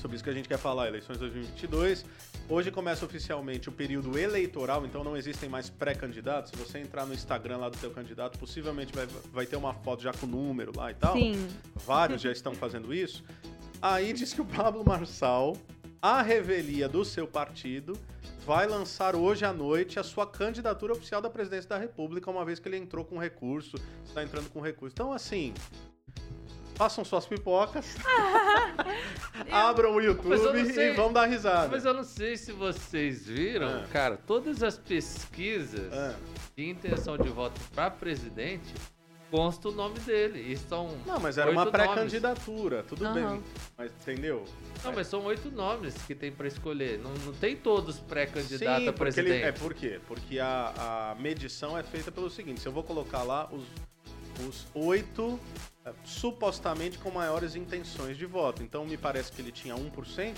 Speaker 2: sobre isso que a gente quer falar, eleições 2022, hoje começa oficialmente o período eleitoral, então não existem mais pré-candidatos. Se você entrar no Instagram lá do seu candidato, possivelmente vai, vai ter uma foto já com número lá e tal.
Speaker 4: Sim.
Speaker 2: Vários já estão fazendo isso. Aí diz que o Pablo Marçal, a revelia do seu partido, vai lançar hoje à noite a sua candidatura oficial da presidência da República, uma vez que ele entrou com recurso, está entrando com recurso. Então, assim, façam suas pipocas, [laughs] abram o YouTube
Speaker 3: sei.
Speaker 2: e vão dar risada.
Speaker 3: Mas eu não sei se vocês viram,
Speaker 2: Ah.
Speaker 3: cara, todas as pesquisas
Speaker 2: Ah.
Speaker 3: de intenção de voto para presidente consta o nome dele. E são
Speaker 2: Não, mas era uma pré-candidatura, tudo
Speaker 4: Aham.
Speaker 2: bem. Mas entendeu?
Speaker 3: Não, mas são oito nomes que tem para escolher. Não, não tem todos pré-candidato a
Speaker 2: porque ele-
Speaker 3: presidente.
Speaker 2: é por quê? Porque a, a medição é feita pelo seguinte: se eu vou colocar lá os, os oito é, supostamente com maiores intenções de voto. Então me parece que ele tinha 1%,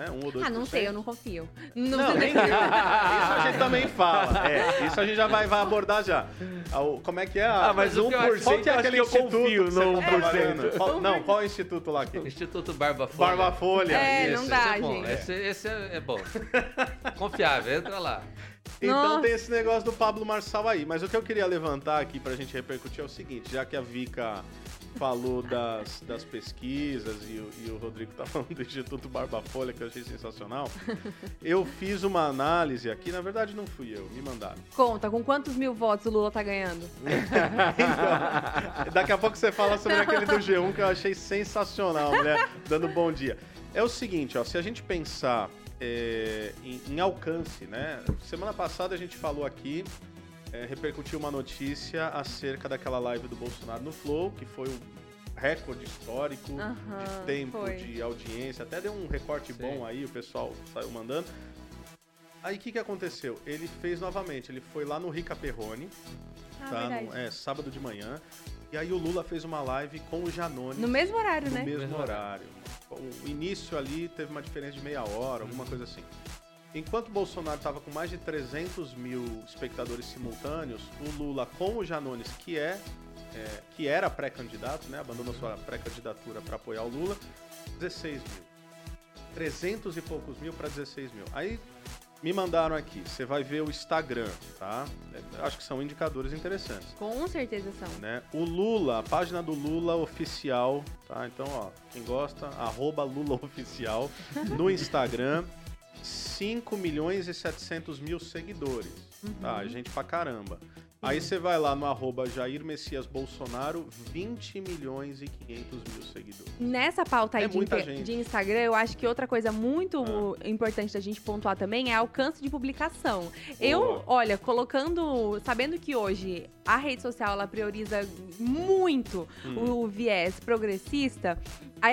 Speaker 2: né? 1 ou 2%.
Speaker 4: Ah, não sei, eu não confio. Não,
Speaker 2: Não,
Speaker 4: sei
Speaker 2: nem eu. Isso a gente também fala. É, isso a gente já vai, vai abordar já. Ah, Como é que é? a-
Speaker 1: Ah, mas
Speaker 3: Mas o que eu acho-
Speaker 1: 1%
Speaker 2: Qual que é aquele
Speaker 1: que eu
Speaker 2: instituto
Speaker 1: confio
Speaker 2: que
Speaker 1: no
Speaker 2: tá
Speaker 1: 1%.
Speaker 2: trabalhando? Qual- não, qual é o instituto lá aqui?
Speaker 3: Instituto Barba Folha.
Speaker 2: Barba Folha.
Speaker 4: É,
Speaker 3: Esse,
Speaker 4: não
Speaker 3: esse
Speaker 4: dá,
Speaker 3: é bom.
Speaker 4: gente.
Speaker 3: Esse, esse é, é bom. Confiável, entra lá.
Speaker 2: Então
Speaker 4: Nossa.
Speaker 2: tem esse negócio do Pablo Marçal aí. Mas o que eu queria levantar aqui pra gente repercutir é o seguinte, já que a Vika falou das, das pesquisas e o, e o Rodrigo tá falando do Instituto Barba Folha, que eu achei sensacional, eu fiz uma análise aqui, na verdade não fui eu, me mandaram.
Speaker 4: Conta, com quantos mil votos o Lula tá ganhando? [laughs]
Speaker 2: Então, daqui a pouco você fala sobre aquele do G1 que eu achei sensacional, mulher dando bom dia. É o seguinte, ó, se a gente pensar é, em, em alcance, né? Semana passada a gente falou aqui, é, repercutiu uma notícia acerca daquela live do Bolsonaro no Flow, que foi um recorde histórico
Speaker 4: Aham,
Speaker 2: de tempo
Speaker 4: foi.
Speaker 2: de audiência, até deu um recorte
Speaker 3: Sim.
Speaker 2: bom aí, o pessoal saiu mandando. Aí o que, que aconteceu? Ele fez novamente, ele foi lá no Rica Perrone,
Speaker 4: Ah,
Speaker 2: tá? No- é, sábado de manhã. E aí o Lula fez uma live com o Janones
Speaker 4: No mesmo horário,
Speaker 2: no
Speaker 4: né?
Speaker 2: mesmo
Speaker 3: Mesmo
Speaker 2: horário. O início ali teve uma diferença de meia hora, alguma coisa assim. Enquanto o Bolsonaro estava com mais de 300 mil espectadores simultâneos, o Lula com o Janones, que é, é, que era pré-candidato, né, abandonou sua pré-candidatura para apoiar o Lula, 16 mil. 300 e poucos mil para 16 mil. Aí me mandaram aqui, você vai ver o Instagram, tá? É, Acho que são indicadores interessantes
Speaker 4: Com certeza são.
Speaker 2: né? O Lula, a página do Lula oficial, tá? Então, ó, quem gosta, arroba Lula oficial no Instagram, 5 milhões e 700 mil seguidores, tá? Gente pra caramba. Aí você vai lá no arroba Jair Messias Bolsonaro, 20 milhões e 500 mil seguidores.
Speaker 4: Nessa pauta aí
Speaker 2: É
Speaker 4: de,
Speaker 2: muita
Speaker 4: inter-
Speaker 2: gente.
Speaker 4: de Instagram, eu acho que outra coisa muito
Speaker 2: Ah.
Speaker 4: importante da gente pontuar também é alcance de publicação. Eu,
Speaker 2: Boa.
Speaker 4: olha, colocando, sabendo que hoje a rede social ela prioriza muito
Speaker 2: Hum.
Speaker 4: o viés progressista,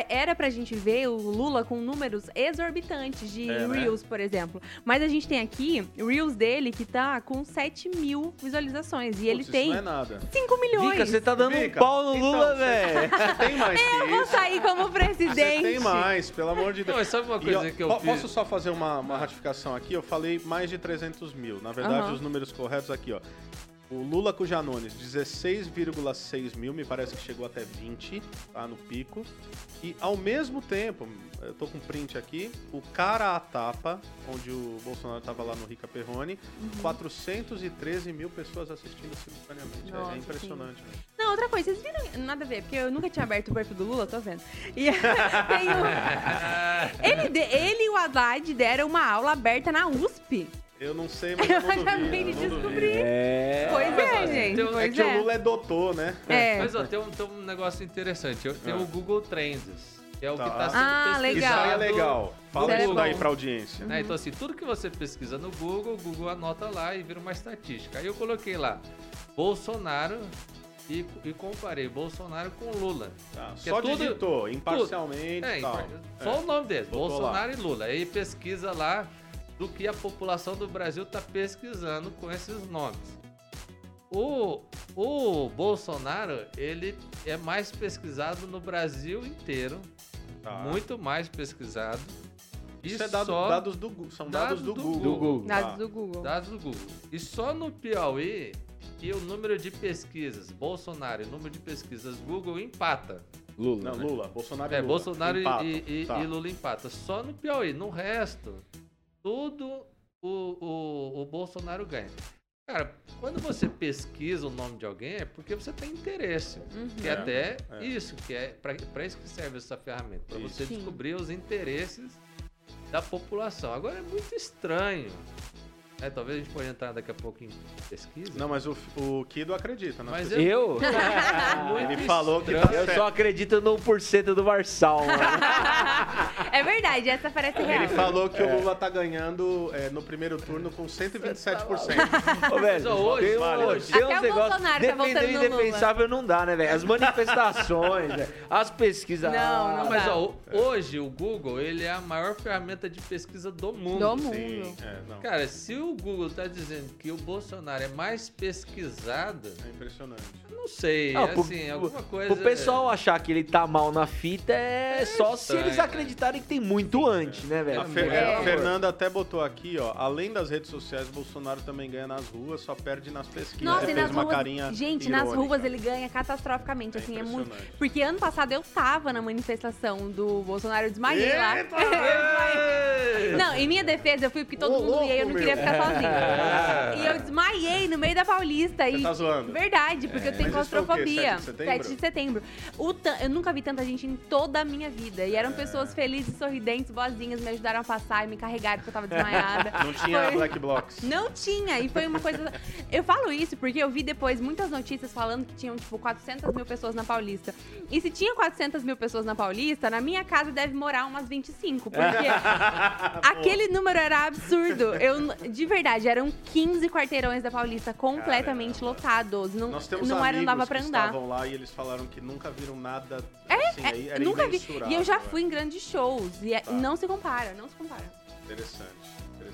Speaker 4: era pra gente ver o Lula com números exorbitantes de
Speaker 2: É, né?
Speaker 4: Reels, por exemplo. Mas a gente tem aqui Reels dele que tá com 7 mil visualizações. E ele
Speaker 2: Putz,
Speaker 4: tem
Speaker 2: Isso não é nada.
Speaker 4: 5 milhões.
Speaker 1: Você tá dando um pau no
Speaker 2: então,
Speaker 1: Lula,
Speaker 2: você-
Speaker 1: velho. [laughs]
Speaker 2: Você tem mais que
Speaker 4: Eu vou
Speaker 2: isso.
Speaker 4: sair como
Speaker 2: Você
Speaker 4: presidente.
Speaker 2: tem mais, pelo amor de
Speaker 3: Não,
Speaker 2: Deus.
Speaker 3: mas sabe uma
Speaker 2: E,
Speaker 3: coisa
Speaker 2: ó,
Speaker 3: que eu fiz?
Speaker 2: Posso só fazer uma, uma ratificação aqui? Eu falei mais de 300 mil. Na verdade, os números corretos aqui, ó. O Lula com o Janones, 16,6 mil, me parece que chegou até 20, tá? No pico. E ao mesmo tempo, eu tô com print aqui, o cara a tapa, onde o Bolsonaro tava lá no Rica Perrone,
Speaker 4: Uhum.
Speaker 2: 413 mil pessoas assistindo simultaneamente. É-
Speaker 4: Nossa,
Speaker 2: é impressionante. né?
Speaker 4: Não, outra coisa, vocês viram? Nada a ver, porque eu nunca tinha aberto o perfil do Lula, tô vendo. E [laughs] tem o... [laughs] ele, ele e o Haddad deram uma aula aberta na USP.
Speaker 2: Eu não sei, [laughs] mas eu
Speaker 4: acabei de descobrir.
Speaker 1: É.
Speaker 4: Pois
Speaker 3: mas,
Speaker 4: é,
Speaker 3: ó,
Speaker 4: gente.
Speaker 3: um-
Speaker 2: É
Speaker 4: Pois
Speaker 2: que
Speaker 4: é.
Speaker 2: o Lula é doutor, né?
Speaker 4: É.
Speaker 3: Mas ó, tem um, tem um negócio interessante. Tem
Speaker 2: Ah.
Speaker 3: o Google Trends, que é o
Speaker 2: Tá.
Speaker 3: que está sendo
Speaker 4: Ah,
Speaker 3: pesquisado.
Speaker 2: Isso aí é
Speaker 4: Legal.
Speaker 2: legal. Fala
Speaker 4: Isso é
Speaker 2: daí pra audiência.
Speaker 3: né? Então, assim, tudo que você pesquisa no Google, o Google anota lá e vira uma estatística. Aí eu coloquei lá, Bolsonaro e, e comparei Bolsonaro com Lula.
Speaker 2: Tá,
Speaker 3: Que
Speaker 2: Só
Speaker 3: é tudo-
Speaker 2: digitou, imparcialmente
Speaker 3: É,
Speaker 2: e tal.
Speaker 3: só
Speaker 2: É.
Speaker 3: o nome deles,
Speaker 2: Botou
Speaker 3: Bolsonaro e Lula. Aí pesquisa lá do que a população do Brasil está pesquisando com esses nomes. O, o Bolsonaro, ele é mais pesquisado no Brasil inteiro,
Speaker 2: Tá.
Speaker 3: muito mais pesquisado. E
Speaker 2: Isso é dado-
Speaker 3: só
Speaker 2: dados do Google. São dados,
Speaker 3: dados
Speaker 2: do,
Speaker 3: do
Speaker 2: Google.
Speaker 1: Do Google.
Speaker 4: Dados
Speaker 2: Tá.
Speaker 4: do Google.
Speaker 3: dados do Google. E só no Piauí que o número de pesquisas Bolsonaro e o número de pesquisas Google empata.
Speaker 1: Lula.
Speaker 2: Não,
Speaker 1: né?
Speaker 2: Lula. Bolsonaro e
Speaker 3: É,
Speaker 2: Lula.
Speaker 3: Bolsonaro e-
Speaker 2: Empata.
Speaker 3: e, e-
Speaker 2: Tá.
Speaker 3: e Lula empata. Só no Piauí. No resto, tudo o, o, o Bolsonaro ganha. Cara, quando você pesquisa o nome de alguém, é porque você tem interesse.
Speaker 4: Uhum.
Speaker 3: Que é,
Speaker 2: É,
Speaker 3: até
Speaker 2: é.
Speaker 3: isso, que é para isso que serve essa ferramenta. Para você
Speaker 4: Sim.
Speaker 3: descobrir os interesses da população. Agora é muito estranho. Né? talvez a gente pode entrar daqui a pouco em pesquisa.
Speaker 2: Não, mas o, o Kido acredita, né?
Speaker 3: Mas
Speaker 1: Eu? [laughs]
Speaker 2: Ele falou que tá
Speaker 1: Eu
Speaker 2: certo.
Speaker 1: só acredito no 1% do Marçal, mano. [laughs]
Speaker 4: é verdade, essa parece real.
Speaker 2: Ele falou que o Lula tá ganhando é, no primeiro turno com 127%.
Speaker 1: Ô, velho,
Speaker 3: hoje,
Speaker 1: tem, um-
Speaker 3: hoje.
Speaker 1: tem uns
Speaker 4: o
Speaker 1: negócios.
Speaker 4: Tá
Speaker 1: defender indefensável não dá, né, velho? As manifestações, velho, as pesquisas.
Speaker 4: Não,
Speaker 1: ah,
Speaker 4: não
Speaker 3: Mas
Speaker 4: dá.
Speaker 3: ó, hoje o Google ele é a maior ferramenta de pesquisa do mundo.
Speaker 4: Do mundo.
Speaker 2: Sim, é, não.
Speaker 3: Cara, se o Google tá dizendo que o Bolsonaro é mais pesquisado,
Speaker 2: É impressionante.
Speaker 3: não sei,
Speaker 1: Não, pro-
Speaker 3: assim, alguma coisa...
Speaker 1: O pessoal achar que ele tá mal na fita é, só se
Speaker 3: estranho,
Speaker 1: eles
Speaker 3: né?
Speaker 1: acreditarem que tem muito antes, né, velho?
Speaker 2: A, Fer-
Speaker 4: É.
Speaker 2: a Fernanda até botou aqui, ó. Além das redes sociais, Bolsonaro também ganha nas ruas, só perde nas pesquisas.
Speaker 4: Nossa,
Speaker 2: Ele
Speaker 4: e nas
Speaker 2: uma
Speaker 4: ruas.
Speaker 2: carinha
Speaker 4: Gente, nas
Speaker 2: irônica.
Speaker 4: ruas ele ganha catastroficamente,
Speaker 2: É
Speaker 4: assim, é muito. Porque ano passado eu tava na manifestação do Bolsonaro, eu desmaiei lá.
Speaker 2: Eita! [laughs]
Speaker 4: Eu desmaiei. Não, em minha defesa, eu fui porque todo
Speaker 2: Ô,
Speaker 4: mundo ia e eu não queria
Speaker 2: meu.
Speaker 4: ficar sozinha. [laughs] E eu desmaiei no meio da Paulista.
Speaker 2: Você
Speaker 4: e...
Speaker 2: tá zoando?
Speaker 4: Verdade, porque eu tenho
Speaker 2: Mas
Speaker 4: claustrofobia.
Speaker 2: 7 de setembro?
Speaker 4: 7 de setembro. O Eu nunca vi tanta gente em toda a minha vida. E
Speaker 2: É.
Speaker 4: eram pessoas felizes, sorridentes, boazinhas, me ajudaram a passar e me carregaram porque eu tava desmaiada.
Speaker 2: Não tinha
Speaker 4: Foi-
Speaker 2: Black Blocks.
Speaker 4: Não tinha, e foi uma coisa. [laughs] Eu falo isso porque eu vi depois muitas notícias falando que tinham, tipo, 400 mil pessoas na Paulista. E se tinha 400 mil pessoas na Paulista, na minha casa deve morar umas 25, porque [laughs] aquele número era absurdo. Eu, de verdade, eram 15 quarteirões da Paulista completamente
Speaker 2: Caramba.
Speaker 4: lotados. Não,
Speaker 2: Nós temos
Speaker 4: não, era, dava pra andar.
Speaker 2: estavam lá e eles falaram que nunca viram nada
Speaker 4: É,
Speaker 2: assim, era
Speaker 4: Nunca vi. E eu já fui em grandes shows. E é-
Speaker 2: Tá.
Speaker 4: não se compara, não se compara.
Speaker 2: Interessante.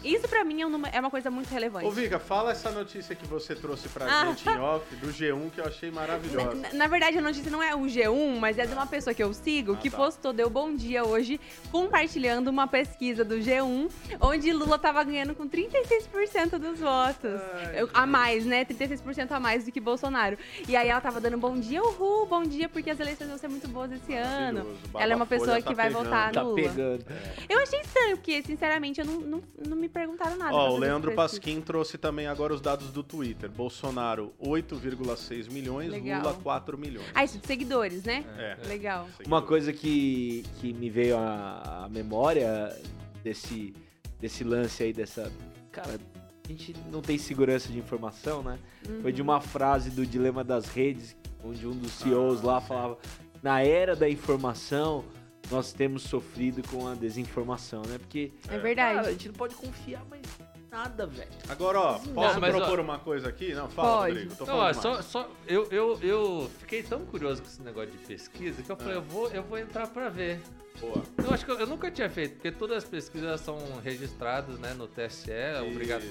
Speaker 4: Isso pra mim é, um número- é uma coisa muito relevante.
Speaker 2: Ô, Vika, fala essa notícia que você trouxe pra
Speaker 4: Ah.
Speaker 2: gente em off, do G1, que eu achei maravilhosa.
Speaker 4: Na, na verdade, a notícia não é o G1, mas é de uma pessoa que eu sigo,
Speaker 2: Ah,
Speaker 4: que
Speaker 2: tá.
Speaker 4: postou, deu bom dia hoje, compartilhando uma pesquisa do G1, onde Lula tava ganhando com 36% dos votos.
Speaker 2: Ai,
Speaker 4: Eu- a mais, né? 36% a mais do que Bolsonaro. E aí ela tava dando bom dia, uhul, bom dia, porque as eleições vão ser muito boas esse ano. Ela é uma pessoa
Speaker 2: Folha
Speaker 4: que
Speaker 2: tá
Speaker 4: vai
Speaker 2: pegando.
Speaker 4: votar
Speaker 1: Tá
Speaker 4: Lula.
Speaker 1: pegando.
Speaker 4: Eu achei estranho, porque, sinceramente, eu não, não, não me perguntaram nada.
Speaker 2: Ó, o Leandro. Pasquim trouxe também agora os dados do Twitter. Bolsonaro, 8,6 milhões,
Speaker 4: Legal.
Speaker 2: Lula, 4 milhões.
Speaker 4: Ah, isso de seguidores, né?
Speaker 2: É.
Speaker 4: Legal.
Speaker 1: Uma coisa que, que me veio à, à memória desse, desse lance aí, dessa. Cara, a gente não tem segurança de informação, né? Foi de uma frase do Dilema das Redes, onde um dos CEOs
Speaker 2: Ah,
Speaker 1: lá
Speaker 2: sim.
Speaker 1: falava: na era da informação, nós temos sofrido com a desinformação, né? Porque.
Speaker 4: É verdade.
Speaker 1: Cara, a gente não pode confiar mais em nada, velho.
Speaker 2: Agora, ó, posso
Speaker 3: ó-
Speaker 2: propor uma coisa aqui? Não, fala,
Speaker 4: Pode.
Speaker 2: Rodrigo. Tô
Speaker 3: Não, ó,
Speaker 2: falando
Speaker 3: só, só eu, eu, eu fiquei tão curioso com esse negócio de pesquisa que eu falei,
Speaker 2: Ah.
Speaker 3: eu, vou, eu vou entrar pra ver.
Speaker 2: Boa.
Speaker 3: Eu acho que eu, eu nunca tinha feito, porque todas as pesquisas são registradas né, no TSE, é
Speaker 2: Isso.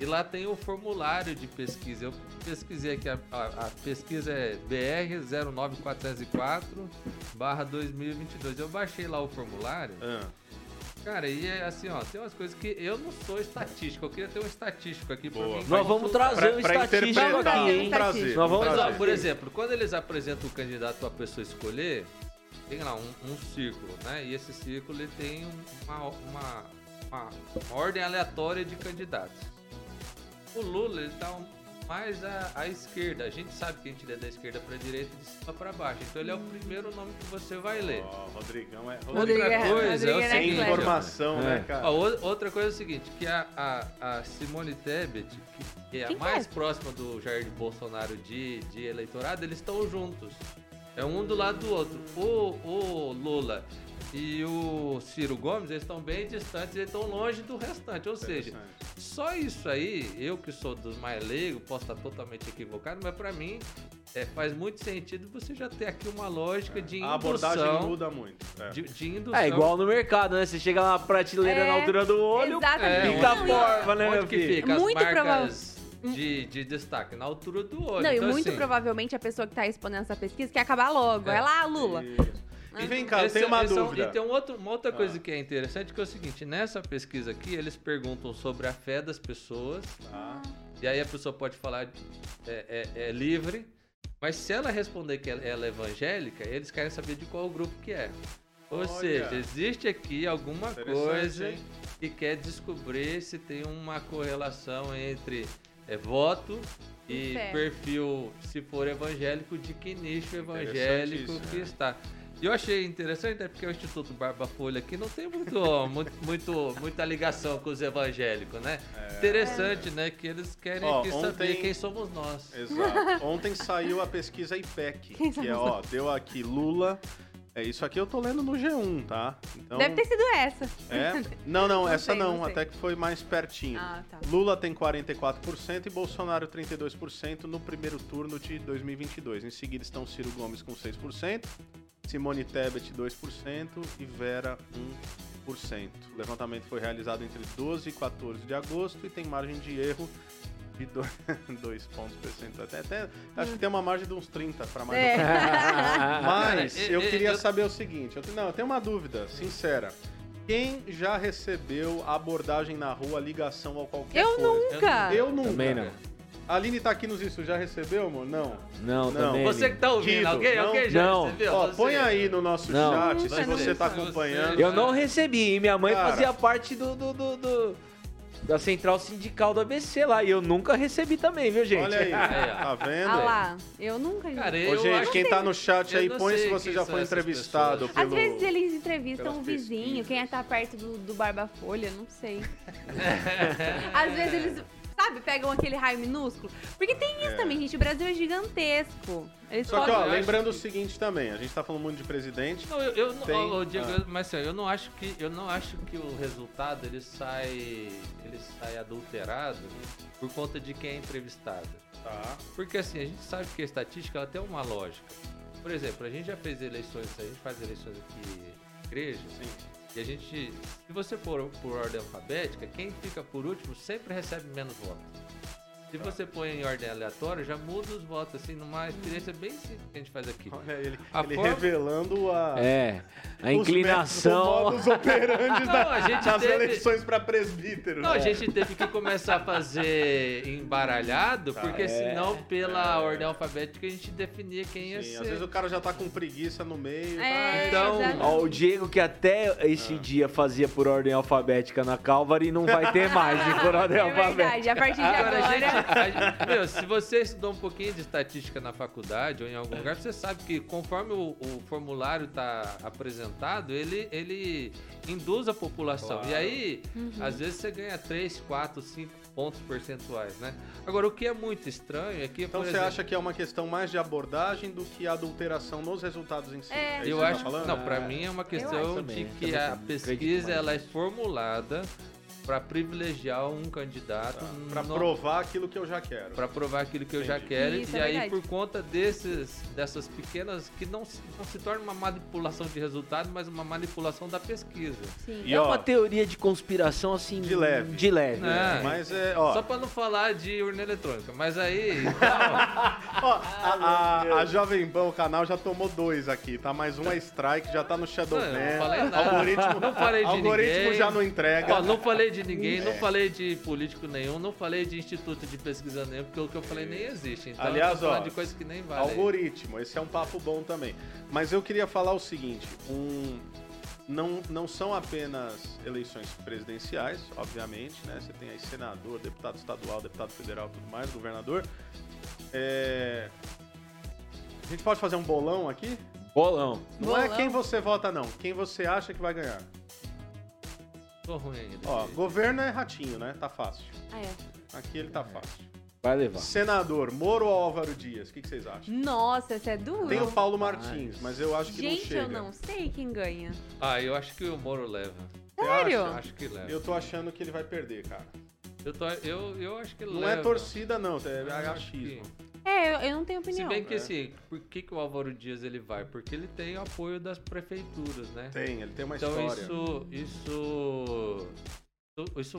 Speaker 3: E lá tem o formulário de pesquisa. Eu pesquisei aqui, a, a- a pesquisa é BR 09404 barra 2022. Eu baixei lá o formulário.
Speaker 2: Ah,
Speaker 3: Cara, e é assim, ó, tem umas coisas que eu não sou estatístico. Eu queria ter um estatístico aqui pra
Speaker 2: Boa.
Speaker 3: mim.
Speaker 1: Nós vamos trazer um
Speaker 2: pra, pra
Speaker 1: estatístico aqui, hein?
Speaker 2: trazer.
Speaker 1: Nós vamos
Speaker 3: Mas, ó,
Speaker 2: trazer.
Speaker 3: por exemplo, quando eles apresentam o candidato a pessoa escolher, tem lá um, um círculo, né? E esse círculo ele tem uma, uma, uma- uma ordem aleatória de candidatos. O Lula, ele tá um- mais à, à esquerda. A gente sabe que a gente lê da esquerda pra direita e de cima pra baixo. Então ele é o primeiro nome que você vai ler.
Speaker 2: Ó, Rodrigão é.
Speaker 4: Rodrigo
Speaker 3: Outra
Speaker 4: é-
Speaker 3: coisa
Speaker 4: Rodrigo
Speaker 3: é o
Speaker 4: é
Speaker 2: Tem
Speaker 3: seguinte,
Speaker 2: informação,
Speaker 1: É.
Speaker 2: né, cara?
Speaker 3: Ó, outra coisa é o seguinte, que a, a, a Simone Tebet, que, é a
Speaker 4: Quem
Speaker 3: mais
Speaker 4: é?
Speaker 3: próxima do Jair Bolsonaro de, de eleitorado, eles estão juntos. É um do lado do outro. O, o Lula e o Ciro Gomes, eles estão bem distantes, eles estão longe do restante. Ou seja, só isso aí, eu que sou dos mais leigos, posso estar totalmente equivocado, mas pra mim é, faz muito sentido você já ter aqui uma lógica de
Speaker 2: A abordagem
Speaker 3: indução.
Speaker 2: muda muito. É.
Speaker 3: De, de indução.
Speaker 1: É igual no mercado, né? Você chega lá na prateleira
Speaker 4: É,
Speaker 1: na altura do olho,
Speaker 4: Exatamente.
Speaker 1: fica a
Speaker 4: e-
Speaker 1: porva, né, meu filho?
Speaker 3: fica as
Speaker 4: Muito
Speaker 3: marcas de, de destaque? Na altura do olho.
Speaker 4: Não, e
Speaker 3: Então,
Speaker 4: muito
Speaker 3: assim,
Speaker 4: provavelmente a pessoa que tá respondendo essa pesquisa quer acabar logo.
Speaker 3: É.
Speaker 4: É, lá, Lula.
Speaker 2: Isso. E vem cá, eu tenho
Speaker 3: é-
Speaker 2: uma
Speaker 3: esse é um-
Speaker 2: dúvida.
Speaker 3: e tem um outro- uma outra coisa
Speaker 2: Ah.
Speaker 3: que é interessante, que é o seguinte, nessa pesquisa aqui, eles perguntam sobre a fé das pessoas,
Speaker 2: Tá.
Speaker 3: e aí a pessoa pode falar, é, é- é livre, Mas se ela responder que ela ela é evangélica, eles querem saber de qual grupo que é. Ou
Speaker 2: Olha.
Speaker 3: seja, existe aqui alguma coisa
Speaker 2: hein?
Speaker 3: que quer descobrir se tem uma correlação entre é, voto e
Speaker 4: E fé.
Speaker 3: perfil, se for evangélico, de que nicho evangélico que
Speaker 2: é.
Speaker 3: está. E eu achei interessante, né, porque o Instituto Barba Folha aqui não tem muito, [laughs] muito, muito- muita ligação com os evangélicos, né? Interessante, né, que eles querem
Speaker 2: Ó,
Speaker 3: que saber
Speaker 2: ontem-
Speaker 3: quem somos nós.
Speaker 2: Exato. [laughs] Ontem saiu a pesquisa IPEC, que é, ó, deu aqui Lula. É, isso aqui eu tô lendo no G1, tá? Então,
Speaker 4: Deve ter sido essa.
Speaker 2: É? Não, não, [laughs]
Speaker 4: Não
Speaker 2: essa
Speaker 4: sei,
Speaker 2: não,
Speaker 4: não
Speaker 2: até que foi mais pertinho.
Speaker 4: Ah, tá.
Speaker 2: Lula tem 44% e Bolsonaro 32% no primeiro turno de 2022. Em seguida estão Ciro Gomes com 6%, Simone Tebet 2% e Vera 1%. O levantamento foi realizado entre 12 e 14 de agosto e tem margem de erro de 2 [laughs] pontos percentuais. Até, até, acho que tem uma margem de uns 30 para mais
Speaker 4: É. [laughs]
Speaker 2: Mas
Speaker 3: Cara,
Speaker 2: eu
Speaker 3: eu-
Speaker 2: queria
Speaker 3: eu-
Speaker 2: saber o seguinte, eu, não, eu tenho uma dúvida, sincera. Quem já recebeu a abordagem na rua, ligação ou qualquer
Speaker 4: Eu
Speaker 2: coisa?
Speaker 4: nunca.
Speaker 2: Eu nunca.
Speaker 1: Também não.
Speaker 2: A Aline tá aqui nos isso, já recebeu, amor? Não.
Speaker 1: Não,
Speaker 2: Não.
Speaker 1: também.
Speaker 3: Você que tá ouvindo,
Speaker 2: Guido,
Speaker 3: alguém,
Speaker 2: não?
Speaker 3: alguém já
Speaker 1: Não.
Speaker 3: recebeu?
Speaker 2: Ó,
Speaker 3: Você?
Speaker 2: põe aí no nosso
Speaker 1: Não.
Speaker 2: chat se você tá acompanhando.
Speaker 1: Eu não recebi, e minha mãe
Speaker 2: Cara.
Speaker 1: fazia parte do, do- do- do- da central sindical do ABC lá, e eu nunca recebi também, viu, gente?
Speaker 2: Olha aí, tá vendo?
Speaker 4: Ah lá, eu nunca.
Speaker 3: Cara,
Speaker 2: Ô, gente, quem tá no chat aí, põe se você já foi entrevistado
Speaker 3: pessoas.
Speaker 2: pelo...
Speaker 4: Às vezes eles entrevistam o vizinho,
Speaker 2: pesquisas.
Speaker 4: quem é tá perto do, do Barba Folha, não sei. [laughs] Às vezes eles, sabe, pegam aquele raio minúsculo. Porque tem isso
Speaker 2: É.
Speaker 4: também, gente. O Brasil é gigantesco. Eles
Speaker 2: Só que,
Speaker 4: podem.
Speaker 2: ó,
Speaker 3: eu acho
Speaker 2: lembrando o
Speaker 3: que-
Speaker 2: seguinte também, a gente tá falando muito de presidente.
Speaker 3: Não, eu, eu não,
Speaker 2: Tem-
Speaker 3: ó, ô, Diego,
Speaker 2: ah.
Speaker 3: mas assim, eu não acho que eu não acho que o resultado ele sai ele sai adulterado por conta de quem é entrevistado.
Speaker 2: Tá.
Speaker 3: Porque assim, a gente sabe que a estatística ela tem uma lógica. Por exemplo, a gente já fez eleições, a gente faz eleições aqui na igreja,
Speaker 2: Sim.
Speaker 3: E a gente, se você for por ordem alfabética, quem fica por último sempre recebe menos votos. Se
Speaker 2: Tá.
Speaker 3: você põe em ordem aleatória, já muda os votos, assim, numa experiência bem simples que a gente faz aqui.
Speaker 2: Olha ele,
Speaker 3: A
Speaker 2: ele
Speaker 3: forma-
Speaker 2: revelando a...
Speaker 1: É, a
Speaker 2: os
Speaker 1: inclinação.
Speaker 2: métodos, o modus operandi [laughs]
Speaker 3: Não,
Speaker 2: da-
Speaker 3: a gente
Speaker 2: das
Speaker 3: teve-
Speaker 2: eleições pra presbítero.
Speaker 3: Não, a gente teve que começar a fazer embaralhado,
Speaker 2: Tá.
Speaker 3: porque
Speaker 1: É.
Speaker 3: senão, pela
Speaker 2: É.
Speaker 3: ordem alfabética, a gente definia quem ia
Speaker 2: Sim,
Speaker 3: ser.
Speaker 2: às vezes o cara já tá com preguiça no meio.
Speaker 4: É,
Speaker 3: Então,
Speaker 4: exatamente.
Speaker 1: Ó, o Diego que até esse dia fazia por ordem alfabética na Calvary não vai ter mais de por ordem
Speaker 4: É
Speaker 1: alfabética.
Speaker 4: verdade, a partir de
Speaker 3: Agora, a
Speaker 4: agora.
Speaker 3: A meu, se você estudou um pouquinho de estatística na faculdade ou em algum lugar, você sabe que conforme o, o formulário está apresentado, ele, ele induz a população.
Speaker 2: Claro.
Speaker 3: E aí, às vezes você ganha 3, 4, 5 pontos percentuais, né? Agora, o que é muito estranho é que,
Speaker 2: Então
Speaker 3: por
Speaker 2: você
Speaker 3: exemplo,
Speaker 2: acha que é uma questão mais de abordagem do que adulteração nos resultados em si?
Speaker 4: É.
Speaker 2: isso que
Speaker 3: Eu
Speaker 2: tá
Speaker 3: acho,
Speaker 2: falando?
Speaker 3: não, pra mim é uma questão de que a pesquisa ela é formulada para privilegiar um candidato
Speaker 2: Pra
Speaker 3: no-
Speaker 2: provar aquilo que eu já quero.
Speaker 3: Pra provar aquilo que eu já
Speaker 2: Entendi.
Speaker 3: quero.
Speaker 4: Isso,
Speaker 3: e
Speaker 4: é
Speaker 3: aí,
Speaker 4: verdade.
Speaker 3: por conta desses, dessas pequenas. que não se, não se torna uma manipulação de resultado, mas uma manipulação da pesquisa.
Speaker 4: Sim.
Speaker 2: E
Speaker 1: É
Speaker 2: ó,
Speaker 1: uma teoria de conspiração assim.
Speaker 2: De leve.
Speaker 1: De leve.
Speaker 3: É.
Speaker 2: Mas é, ó,
Speaker 3: Só pra não falar de urna eletrônica. Mas aí. [laughs]
Speaker 2: ó, a, a, a Jovem Pan, o canal já tomou dois aqui, tá? Mais um é strike, já tá no
Speaker 3: Não,
Speaker 2: Shadowman.
Speaker 3: eu não falei nada.
Speaker 2: Algoritmo,
Speaker 3: Não falei de
Speaker 2: algoritmo
Speaker 3: ninguém.
Speaker 2: já não entrega.
Speaker 3: Ó, não falei de ninguém,
Speaker 2: É.
Speaker 3: não falei de político nenhum, não falei de instituto de pesquisa nenhum, porque o que eu falei nem existe. Então
Speaker 2: Aliás, ó,
Speaker 3: de coisa que nem vale.
Speaker 2: Algoritmo, esse é um papo bom também. Mas eu queria falar o seguinte: um, não, não são apenas eleições presidenciais, obviamente, né? Você tem aí senador, deputado estadual, deputado federal, tudo mais, governador. É, A gente pode fazer um bolão aqui?
Speaker 1: Bolão.
Speaker 2: Não é
Speaker 4: Bolão?
Speaker 2: quem você vota, não. Quem você acha que vai ganhar.
Speaker 3: Tô ruim ainda.
Speaker 2: Ó, governo é ratinho, né? Tá fácil.
Speaker 4: Ah, é.
Speaker 2: Aqui ele tá fácil.
Speaker 1: Vai levar.
Speaker 2: Senador, Moro ou Álvaro Dias? O que, que vocês acham?
Speaker 4: Nossa, essa é duro.
Speaker 2: Tem o Paulo Martins, mas eu acho que não
Speaker 4: Gente,
Speaker 2: chega.
Speaker 4: eu não sei quem ganha.
Speaker 3: Ah, eu acho que o Moro leva.
Speaker 2: Você
Speaker 4: Sério?
Speaker 2: acha?
Speaker 3: Acho que leva.
Speaker 2: Eu tô achando que ele vai perder, cara.
Speaker 3: Eu, tô, eu, eu acho que ele
Speaker 2: Não
Speaker 3: leva.
Speaker 2: é torcida, não, é
Speaker 3: Eu acho
Speaker 2: achismo.
Speaker 3: que-
Speaker 4: É, eu, eu não tenho
Speaker 3: Se
Speaker 4: opinião.
Speaker 3: bem que
Speaker 2: É.
Speaker 3: assim, por que, que o Álvaro Dias ele vai? Porque ele tem o apoio das prefeituras, né?
Speaker 2: Tem, ele tem uma
Speaker 3: então
Speaker 2: história.
Speaker 3: isso, isso. isso- Isso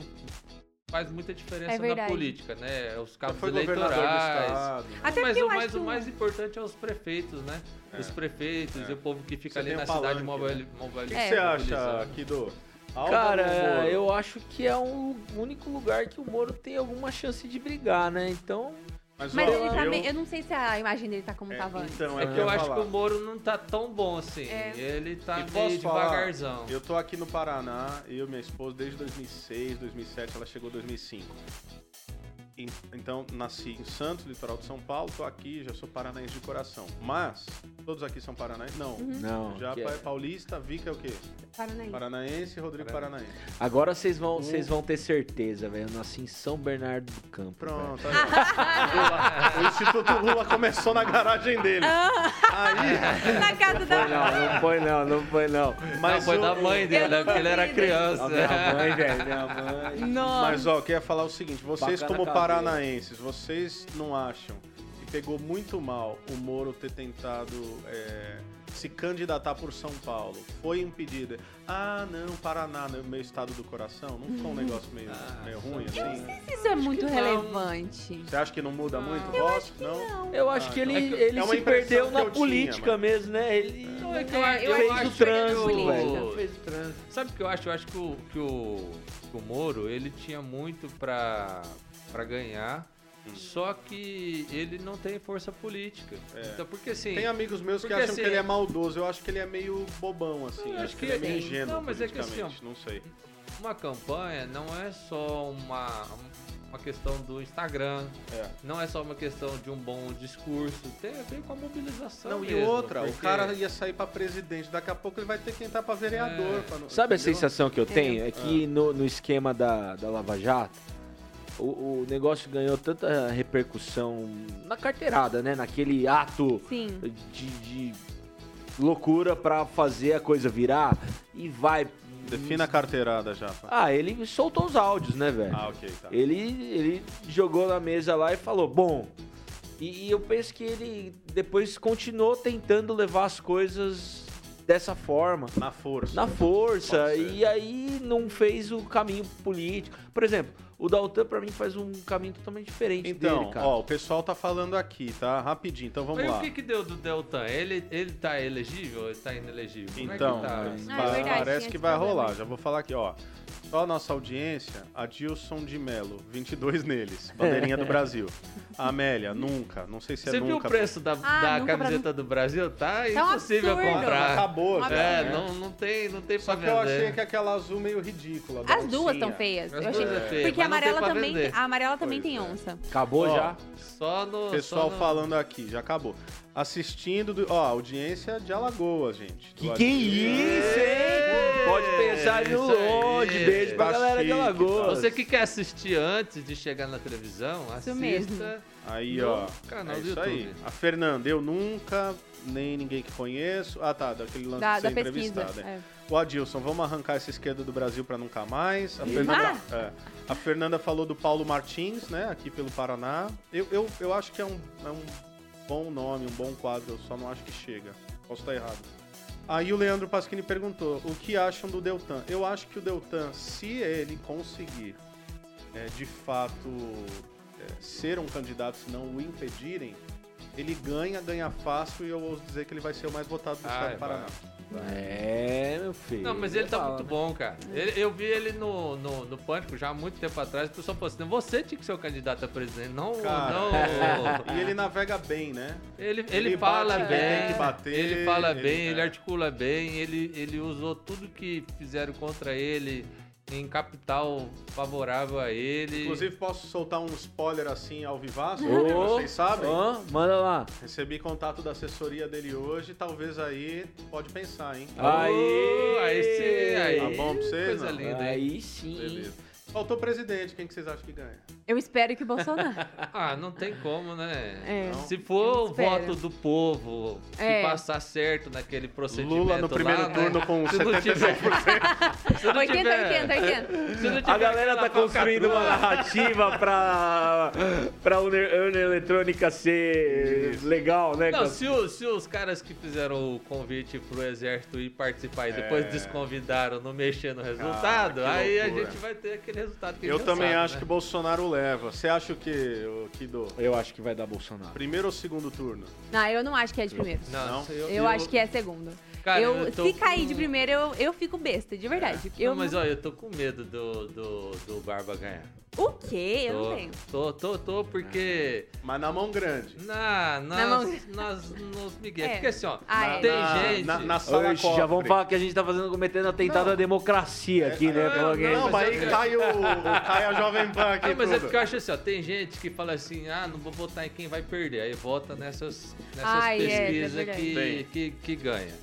Speaker 3: faz muita
Speaker 4: É
Speaker 3: diferença na
Speaker 4: verdade.
Speaker 3: política, né? Os
Speaker 2: Já
Speaker 3: cabos
Speaker 2: foi governador do
Speaker 3: eleitorais.
Speaker 2: estado. né?
Speaker 4: Até
Speaker 3: mas o, mais,
Speaker 4: que
Speaker 3: o mais importante é os prefeitos, né?
Speaker 2: É.
Speaker 3: Os prefeitos
Speaker 2: É.
Speaker 3: e o povo que fica
Speaker 2: Você
Speaker 3: ali na
Speaker 2: um
Speaker 3: cidade
Speaker 2: palanque,
Speaker 3: mobili-
Speaker 2: né? O que,
Speaker 4: É.
Speaker 2: que você acha,
Speaker 3: mobilizando.
Speaker 2: Kido? Álvaro ou
Speaker 1: Cara, eu acho que é o único lugar que o Moro tem alguma chance de brigar, né? Então,
Speaker 2: Mas,
Speaker 4: Mas
Speaker 2: ó,
Speaker 4: ele tá
Speaker 2: eu-
Speaker 4: meio- Eu não sei se a imagem dele tá como
Speaker 2: É,
Speaker 4: tava antes.
Speaker 2: então,
Speaker 3: É
Speaker 2: eu
Speaker 3: que eu acho
Speaker 2: falar.
Speaker 3: que o Moro não tá tão bom assim.
Speaker 4: É.
Speaker 3: Ele tá
Speaker 2: E
Speaker 3: meio
Speaker 2: posso falar?
Speaker 3: devagarzão.
Speaker 2: Eu tô aqui no Paraná, eu e minha esposa, desde 2006, 2007, ela chegou em 2005. Então, nasci em Santos, litoral de São Paulo, tô aqui, já sou paranaense de coração. Mas, todos aqui são paranaenses? Não.
Speaker 1: Não.
Speaker 2: Já
Speaker 1: que
Speaker 2: é Paulista, Vika é o quê?
Speaker 4: Paranaense.
Speaker 2: Paranaense, Rodrigo Paranaense.
Speaker 1: Agora vocês vão, vocês vão ter certeza, velho. Eu nasci em São Bernardo do Campo.
Speaker 2: Pronto, aí, o Instituto Lula começou na garagem dele. Aí, [laughs]
Speaker 4: Na casa da.
Speaker 1: não, não foi não, não foi não.
Speaker 2: mas
Speaker 3: não, foi
Speaker 2: o-
Speaker 3: da mãe dele, né? Porque ele era criança.
Speaker 1: minha mãe, velho, minha mãe.
Speaker 4: Nossa.
Speaker 2: Mas ó, eu queria falar o seguinte, vocês
Speaker 1: Bacana
Speaker 2: como. Paranaenses, vocês não acham que pegou muito mal o Moro ter tentado é, se candidatar por São Paulo? Foi impedido. Ah, não, Paraná, né, meu estado do coração, não foi um negócio meio, [laughs]
Speaker 3: Ah,
Speaker 2: meio ruim assim?
Speaker 4: Isso é muito
Speaker 3: não.
Speaker 4: relevante.
Speaker 2: Você acha que não muda
Speaker 3: Não.
Speaker 2: muito o
Speaker 3: Eu
Speaker 2: voto? Não.
Speaker 1: Eu acho
Speaker 2: Ah,
Speaker 1: que ele,
Speaker 2: é que-
Speaker 1: ele
Speaker 2: é uma
Speaker 1: se perdeu na
Speaker 2: eu tinha,
Speaker 1: política
Speaker 2: mas-
Speaker 1: mesmo, né? Ele
Speaker 3: Não, é que
Speaker 4: É, eu
Speaker 1: fez
Speaker 4: acho
Speaker 1: o trânsito, velho. Fez o trânsito.
Speaker 3: Sabe o que eu acho? Eu acho que o, que o, que o Moro, ele tinha muito pra, pra ganhar,
Speaker 2: Hum.
Speaker 3: só que ele não tem força política.
Speaker 2: É.
Speaker 3: Então, porque assim...
Speaker 2: Tem amigos meus que acham
Speaker 3: assim,
Speaker 2: que ele é maldoso, eu acho que ele é meio bobão, assim.
Speaker 3: Eu
Speaker 2: acho
Speaker 3: acho
Speaker 2: que
Speaker 3: que
Speaker 2: ele é meio
Speaker 3: sim.
Speaker 2: ingênuo
Speaker 3: Não, mas é que assim,
Speaker 2: não sei.
Speaker 3: Uma campanha não é só uma, uma questão do Instagram,
Speaker 2: É.
Speaker 3: não é só uma questão de um bom discurso, tem a ver com a mobilização
Speaker 2: Não, e
Speaker 3: mesmo,
Speaker 2: outra, o
Speaker 3: porque-
Speaker 2: cara ia sair pra presidente, daqui a pouco ele vai ter que entrar pra vereador.
Speaker 3: É.
Speaker 2: pra não-
Speaker 1: Sabe a
Speaker 2: entendeu?
Speaker 1: sensação que eu tenho? É
Speaker 2: Ah.
Speaker 1: que no, no esquema da, da Lava Jato, o, o negócio ganhou tanta repercussão na carteirada, né? Naquele ato
Speaker 4: Sim.
Speaker 1: de, de loucura pra fazer a coisa virar e vai.
Speaker 2: Defina a carteirada já. pá.
Speaker 1: Ah, ele soltou os áudios, né, velho?
Speaker 2: Ah, ok, tá.
Speaker 1: Ele, ele jogou na mesa lá e falou, bom. E, e eu penso que ele depois continuou tentando levar as coisas dessa forma.
Speaker 2: Na força.
Speaker 1: Na força. E aí não fez o caminho político. Por exemplo, o Daltan pra mim faz um caminho totalmente diferente
Speaker 2: Então,
Speaker 1: dele, cara.
Speaker 2: ó, o pessoal tá falando aqui, tá? Rapidinho, então vamos
Speaker 3: Mas
Speaker 2: lá.
Speaker 3: o que que deu do Deltan? Ele, ele tá elegível ou ele tá inelegível? Como é que
Speaker 2: Então,
Speaker 3: tá?
Speaker 4: Ah,
Speaker 2: pa-
Speaker 4: é verdade,
Speaker 2: parece que vai
Speaker 4: problema
Speaker 2: rolar. Já vou falar aqui, ó. Só a nossa audiência, Adilson de Melo, 22 neles, [laughs] bandeirinha do Brasil. A Amélia, nunca, não sei se é
Speaker 3: Você viu o
Speaker 2: nunca.
Speaker 3: preço da,
Speaker 4: Ah,
Speaker 3: da
Speaker 4: nunca pra
Speaker 3: camiseta do Brasil? Tá
Speaker 4: Tá um
Speaker 3: impossível
Speaker 4: absurdo.
Speaker 3: comprar.
Speaker 2: Acabou, já,
Speaker 3: É,
Speaker 2: né?
Speaker 3: não, não tem, não tem
Speaker 2: Só
Speaker 3: pra
Speaker 2: que eu achei que aquela azul meio ridícula.
Speaker 4: As duas estão feias.
Speaker 3: As
Speaker 4: Eu achei...
Speaker 3: é
Speaker 4: Porque a
Speaker 3: mas não
Speaker 4: amarela também,
Speaker 3: vender.
Speaker 4: a amarela também
Speaker 2: Pois
Speaker 4: tem
Speaker 2: é.
Speaker 4: onça.
Speaker 1: Acabou
Speaker 2: Ó,
Speaker 1: já?
Speaker 3: Só no.
Speaker 2: Pessoal
Speaker 3: só no...
Speaker 2: falando aqui, já acabou. Assistindo, do, ó, audiência de Alagoas, gente.
Speaker 1: Que que é isso, hein? Pode pensar
Speaker 3: isso aí.
Speaker 1: longe. Beijo pra
Speaker 2: Tá
Speaker 1: galera de Alagoas.
Speaker 3: Você que quer assistir antes de chegar na televisão, assista
Speaker 4: mesmo.
Speaker 2: Aí,
Speaker 3: no
Speaker 2: ó.
Speaker 3: canal
Speaker 2: é
Speaker 3: do
Speaker 2: isso
Speaker 3: YouTube.
Speaker 2: aí. A Fernanda, eu nunca, nem ninguém que conheço. Ah, tá, daquele lance
Speaker 4: Da,
Speaker 2: de
Speaker 4: da
Speaker 2: ser
Speaker 4: pesquisa.
Speaker 2: entrevistado. é. O Adilson, vamos arrancar essa esquerda do Brasil pra nunca mais. A Fernanda, é. a Fernanda falou do Paulo Martins, né, aqui pelo Paraná. Eu, eu, eu acho que é um, é um bom nome, um bom quadro, eu só não acho que chega. Posso estar errado. Aí o Leandro Pasquini perguntou, o que acham do Deltan? Eu acho que o Deltan, se ele conseguir, é, de fato, é, ser um candidato, se não o impedirem, ele ganha, ganha fácil e eu ouso dizer que ele vai ser o mais votado do
Speaker 3: Ah,
Speaker 2: estado do
Speaker 3: vai.
Speaker 2: Paraná.
Speaker 1: É, meu filho.
Speaker 3: Não, mas ele tá
Speaker 1: Fala,
Speaker 3: muito
Speaker 1: né?
Speaker 3: bom, cara. Ele- eu vi ele no, no, no Pânico já há muito tempo atrás. O pessoal falou assim: você tinha que ser o candidato a presidente, não.
Speaker 2: Cara,
Speaker 3: não [laughs]
Speaker 2: E ele navega bem, né?
Speaker 3: Ele, ele,
Speaker 2: Ele
Speaker 3: fala
Speaker 2: bate,
Speaker 3: bem,
Speaker 2: ele tem que bater,
Speaker 3: ele fala
Speaker 2: ele-
Speaker 3: bem, ele
Speaker 2: é.
Speaker 3: articula bem, ele, ele usou tudo que fizeram contra ele em capital favorável a ele.
Speaker 2: Inclusive, posso soltar um spoiler assim ao vivaço?
Speaker 1: Ô,
Speaker 2: Vocês sabem?
Speaker 1: ó, manda lá.
Speaker 2: Recebi contato da assessoria dele hoje, talvez aí pode pensar, hein?
Speaker 1: Aí,
Speaker 3: Oh, aí sim, aí.
Speaker 2: Tá bom pra vocês,
Speaker 3: Coisa
Speaker 2: não?
Speaker 3: linda?
Speaker 1: Aí sim.
Speaker 2: Beleza. Faltou presidente, quem que vocês acham que ganha?
Speaker 4: Eu espero que o Bolsonaro. [laughs]
Speaker 3: Ah, não tem como, né?
Speaker 4: É.
Speaker 3: Se for o voto do povo, se
Speaker 4: É.
Speaker 3: passar certo naquele procedimento
Speaker 2: Lula no primeiro
Speaker 3: lá, né?
Speaker 2: turno com [laughs]
Speaker 3: Se não tiver-
Speaker 2: 76%. [laughs]
Speaker 3: Se não
Speaker 4: 80,
Speaker 3: tiver-
Speaker 4: 80, 80.
Speaker 3: se não
Speaker 1: A galera tá construindo uma narrativa pra, pra urna, urna eletrônica ser legal, né?
Speaker 3: Não,
Speaker 1: com-
Speaker 3: se, o- se os caras que fizeram o convite pro exército ir participar e depois
Speaker 2: É.
Speaker 3: desconvidaram, não mexer no resultado,
Speaker 2: que
Speaker 3: aí a gente vai ter aquele resultado que
Speaker 2: Eu também
Speaker 3: sabe,
Speaker 2: acho
Speaker 3: né?
Speaker 2: que Bolsonaro leva. Você acha o quê, ô, Kido?
Speaker 1: Eu acho que vai dar Bolsonaro.
Speaker 2: Primeiro ou segundo turno?
Speaker 4: Não, eu não acho que é de primeiro.
Speaker 3: Não, eu,
Speaker 4: Eu acho que é segundo.
Speaker 3: Cara,
Speaker 4: eu,
Speaker 3: eu tô
Speaker 4: se cair
Speaker 3: com-
Speaker 4: de primeira, eu, eu fico besta, de verdade. Eu
Speaker 3: Não, mas olha, eu tô com medo do, do, do Barba ganhar.
Speaker 4: O quê? Eu
Speaker 3: tô,
Speaker 4: não tenho.
Speaker 3: Tô, tô, tô, porque.
Speaker 2: Mas na mão grande.
Speaker 3: Na,
Speaker 4: Na
Speaker 3: nas,
Speaker 4: mão-
Speaker 3: nas, nos Miguel.
Speaker 4: É.
Speaker 3: Porque assim, ó,
Speaker 4: Ah,
Speaker 2: na,
Speaker 4: é.
Speaker 3: tem
Speaker 2: na,
Speaker 3: gente.
Speaker 2: Na, na sala
Speaker 1: Oxe, já vamos falar que a gente tá fazendo, cometendo atentado
Speaker 2: Não.
Speaker 1: à democracia aqui, né?
Speaker 3: não,
Speaker 1: Pelo alguém.
Speaker 2: Não, mas aí
Speaker 3: Mas-
Speaker 2: cai, o, cai a Jovem Pan aqui
Speaker 3: Ah, mas é
Speaker 2: tudo.
Speaker 3: porque eu acho assim, ó, tem gente que fala assim, ah, não vou votar em quem vai perder. Aí vota nessas, nessas
Speaker 4: Ai, é, é
Speaker 3: pesquisas que, que, que ganha.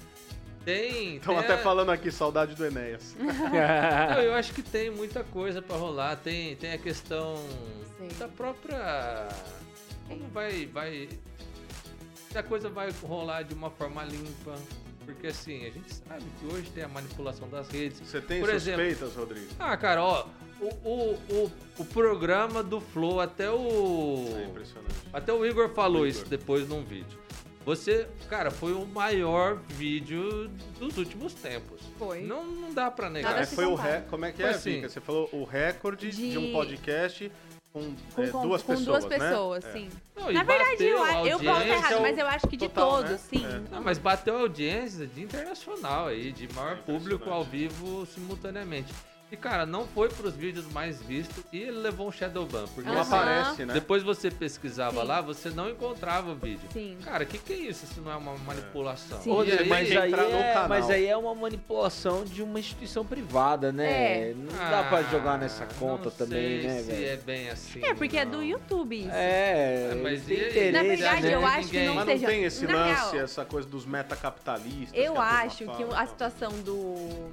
Speaker 3: Tem.
Speaker 2: Estão até
Speaker 3: a-
Speaker 2: falando aqui, saudade do Enéas. [laughs]
Speaker 3: Não, eu acho que tem muita coisa pra rolar. Tem, tem a questão
Speaker 4: Sei.
Speaker 3: da própria. Como vai. vai se a coisa vai rolar de uma forma limpa. Porque assim, a gente sabe que hoje tem a manipulação das redes.
Speaker 2: Você tem
Speaker 3: Por exemplo-
Speaker 2: suspeitas, Rodrigo?
Speaker 3: Ah, cara, ó, o, o, o, o programa do Flow, até o.
Speaker 2: É impressionante.
Speaker 3: Até o Igor falou
Speaker 2: O
Speaker 3: isso
Speaker 2: Igor.
Speaker 3: depois num vídeo. Você, cara, foi o maior vídeo dos últimos tempos.
Speaker 4: Foi.
Speaker 3: Não, não dá pra negar.
Speaker 4: Nada
Speaker 2: É,
Speaker 4: se
Speaker 2: foi o
Speaker 4: compara.
Speaker 2: re... Como é que
Speaker 3: Foi
Speaker 2: é,
Speaker 3: assim.
Speaker 2: Você falou o recorde de,
Speaker 4: De-
Speaker 2: um podcast com,
Speaker 4: Com,
Speaker 2: é,
Speaker 4: com-
Speaker 2: duas
Speaker 4: com
Speaker 2: pessoas,
Speaker 4: duas
Speaker 2: né?
Speaker 4: pessoas,
Speaker 2: É.
Speaker 4: sim.
Speaker 3: Não,
Speaker 4: Na verdade, eu, eu posso errado, mas eu acho que de
Speaker 2: total,
Speaker 4: todos,
Speaker 2: né?
Speaker 4: sim.
Speaker 2: É.
Speaker 3: Não, mas bateu a audiência de internacional aí, de maior
Speaker 2: É
Speaker 3: público ao vivo simultaneamente. E, cara, não foi pros vídeos mais vistos e ele levou um Shadowban. Porque
Speaker 2: Não aparece, né?
Speaker 3: depois você pesquisava
Speaker 4: Sim.
Speaker 3: lá, você não encontrava o vídeo.
Speaker 4: Sim.
Speaker 3: Cara, o que, que é isso se não é uma manipulação?
Speaker 4: Sim.
Speaker 1: Zé,
Speaker 3: aí,
Speaker 1: mas,
Speaker 2: que
Speaker 1: aí é, mas aí é uma manipulação de uma instituição privada, né?
Speaker 4: É.
Speaker 1: Não dá pra
Speaker 3: Ah,
Speaker 1: jogar nessa conta
Speaker 3: não
Speaker 1: também,
Speaker 3: sei
Speaker 1: né,
Speaker 3: se
Speaker 1: velho?
Speaker 3: é bem assim.
Speaker 4: É, porque é do
Speaker 3: não.
Speaker 4: YouTube isso.
Speaker 1: É,
Speaker 3: É, mas
Speaker 1: tem
Speaker 3: e
Speaker 1: interesse,
Speaker 4: Na verdade,
Speaker 1: né?
Speaker 4: eu acho que
Speaker 3: Ninguém-
Speaker 4: não
Speaker 2: Mas não
Speaker 4: seja-
Speaker 2: tem esse
Speaker 4: na
Speaker 2: lance,
Speaker 4: real,
Speaker 2: essa coisa dos metacapitalistas. que
Speaker 4: Eu
Speaker 2: turma
Speaker 4: acho que
Speaker 2: fala,
Speaker 4: a situação do,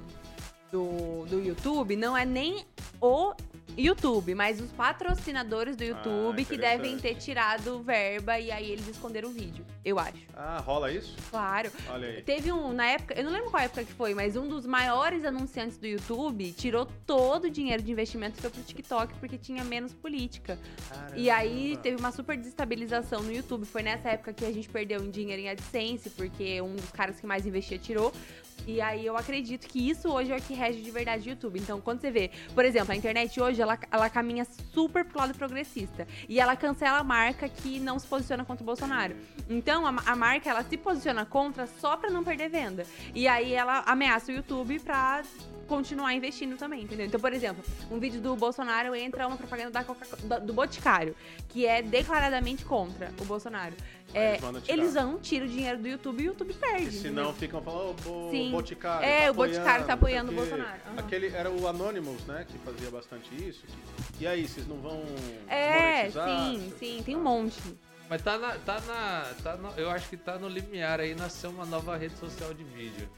Speaker 4: do, do YouTube não é nem o YouTube, mas os patrocinadores do YouTube que devem
Speaker 2: Ah,
Speaker 4: ter tirado verba e aí eles esconderam o vídeo. Eu acho.
Speaker 2: Ah, rola isso?
Speaker 4: Claro.
Speaker 2: Olha aí.
Speaker 4: Teve um, na época, eu não lembro qual época que foi, mas um dos maiores anunciantes do YouTube tirou todo o dinheiro de investimento e foi pro TikTok porque tinha menos política. E aí
Speaker 2: Caramba.
Speaker 4: teve uma super desestabilização no YouTube. Foi nessa época que a gente perdeu em dinheiro em AdSense, porque um dos caras que mais investia tirou. E aí eu acredito que isso hoje é o que rege de verdade o YouTube. Então, quando você vê, por exemplo, a internet hoje, ela, ela caminha super pro lado progressista. E ela cancela a marca que não se posiciona contra o Bolsonaro. Então, a, a marca, ela se posiciona contra só pra não perder venda. E aí ela ameaça o YouTube pra continuar investindo também, entendeu? Então, por exemplo, um vídeo do Bolsonaro entra uma propaganda da Coca do Boticário, que é declaradamente contra o Bolsonaro. É,
Speaker 2: eles tirar.
Speaker 4: eles vão, tiram o dinheiro do YouTube e o YouTube perde.
Speaker 2: E se não, ficam falando, ô, o. Boticário.
Speaker 4: É,
Speaker 2: tá
Speaker 4: o Boticário tá apoiando
Speaker 2: sei
Speaker 4: o. Bolsonaro. Aham.
Speaker 2: Aquele era o Anonymous, né? Que fazia bastante isso. E aí, vocês não vão.
Speaker 4: É, sim, sim, tem um monte.
Speaker 3: Mas tá na. Tá na tá no- eu acho que tá no limiar aí nascer uma nova rede social de vídeo.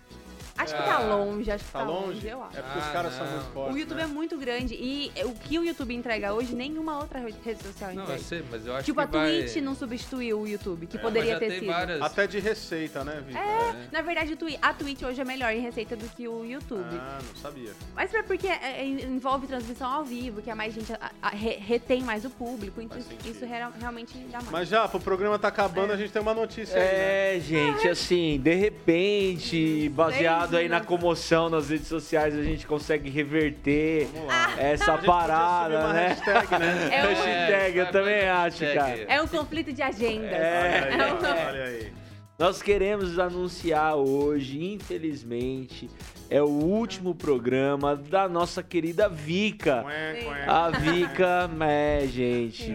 Speaker 4: Acho que
Speaker 3: Ah,
Speaker 4: tá longe, acho que
Speaker 2: Tá
Speaker 4: tá,
Speaker 2: longe?
Speaker 4: eu acho.
Speaker 2: É porque os
Speaker 3: Ah,
Speaker 2: caras são
Speaker 3: não.
Speaker 2: muito fortes.
Speaker 4: O YouTube
Speaker 2: né?
Speaker 4: é muito grande e o que o YouTube entrega hoje, nenhuma outra rede social
Speaker 3: Não, eu
Speaker 4: entrega.
Speaker 3: sei, mas eu acho
Speaker 4: Tipo,
Speaker 3: que
Speaker 4: a
Speaker 3: vai...
Speaker 4: Twitch não substituiu o YouTube, que
Speaker 2: É,
Speaker 4: poderia
Speaker 3: mas já
Speaker 4: ter
Speaker 3: tem
Speaker 4: sido.
Speaker 3: várias...
Speaker 2: Até de receita, né, Vitor?
Speaker 3: É.
Speaker 4: Na verdade, a Twitch hoje é melhor em receita do que o YouTube.
Speaker 2: Ah, não sabia.
Speaker 4: Mas é porque é, é, envolve transmissão ao vivo, que a mais gente a- a- re- retém mais o público, então isso, isso real- realmente dá mais.
Speaker 2: Mas já, pro programa tá acabando, a gente tem uma notícia aí, né?
Speaker 1: É, gente, assim, de repente, baseado aí na comoção nas redes sociais, a gente consegue reverter
Speaker 2: lá.
Speaker 1: essa parada, né?
Speaker 2: hashtag, né? [laughs]
Speaker 4: É um-
Speaker 1: Hashtag, eu também acho, cara.
Speaker 4: É um conflito de agendas.
Speaker 1: É.
Speaker 2: Olha aí,
Speaker 4: É um-
Speaker 2: olha aí.
Speaker 1: Nós queremos anunciar hoje, infelizmente, é o último programa da nossa querida
Speaker 2: ué.
Speaker 1: A Vica, é, gente.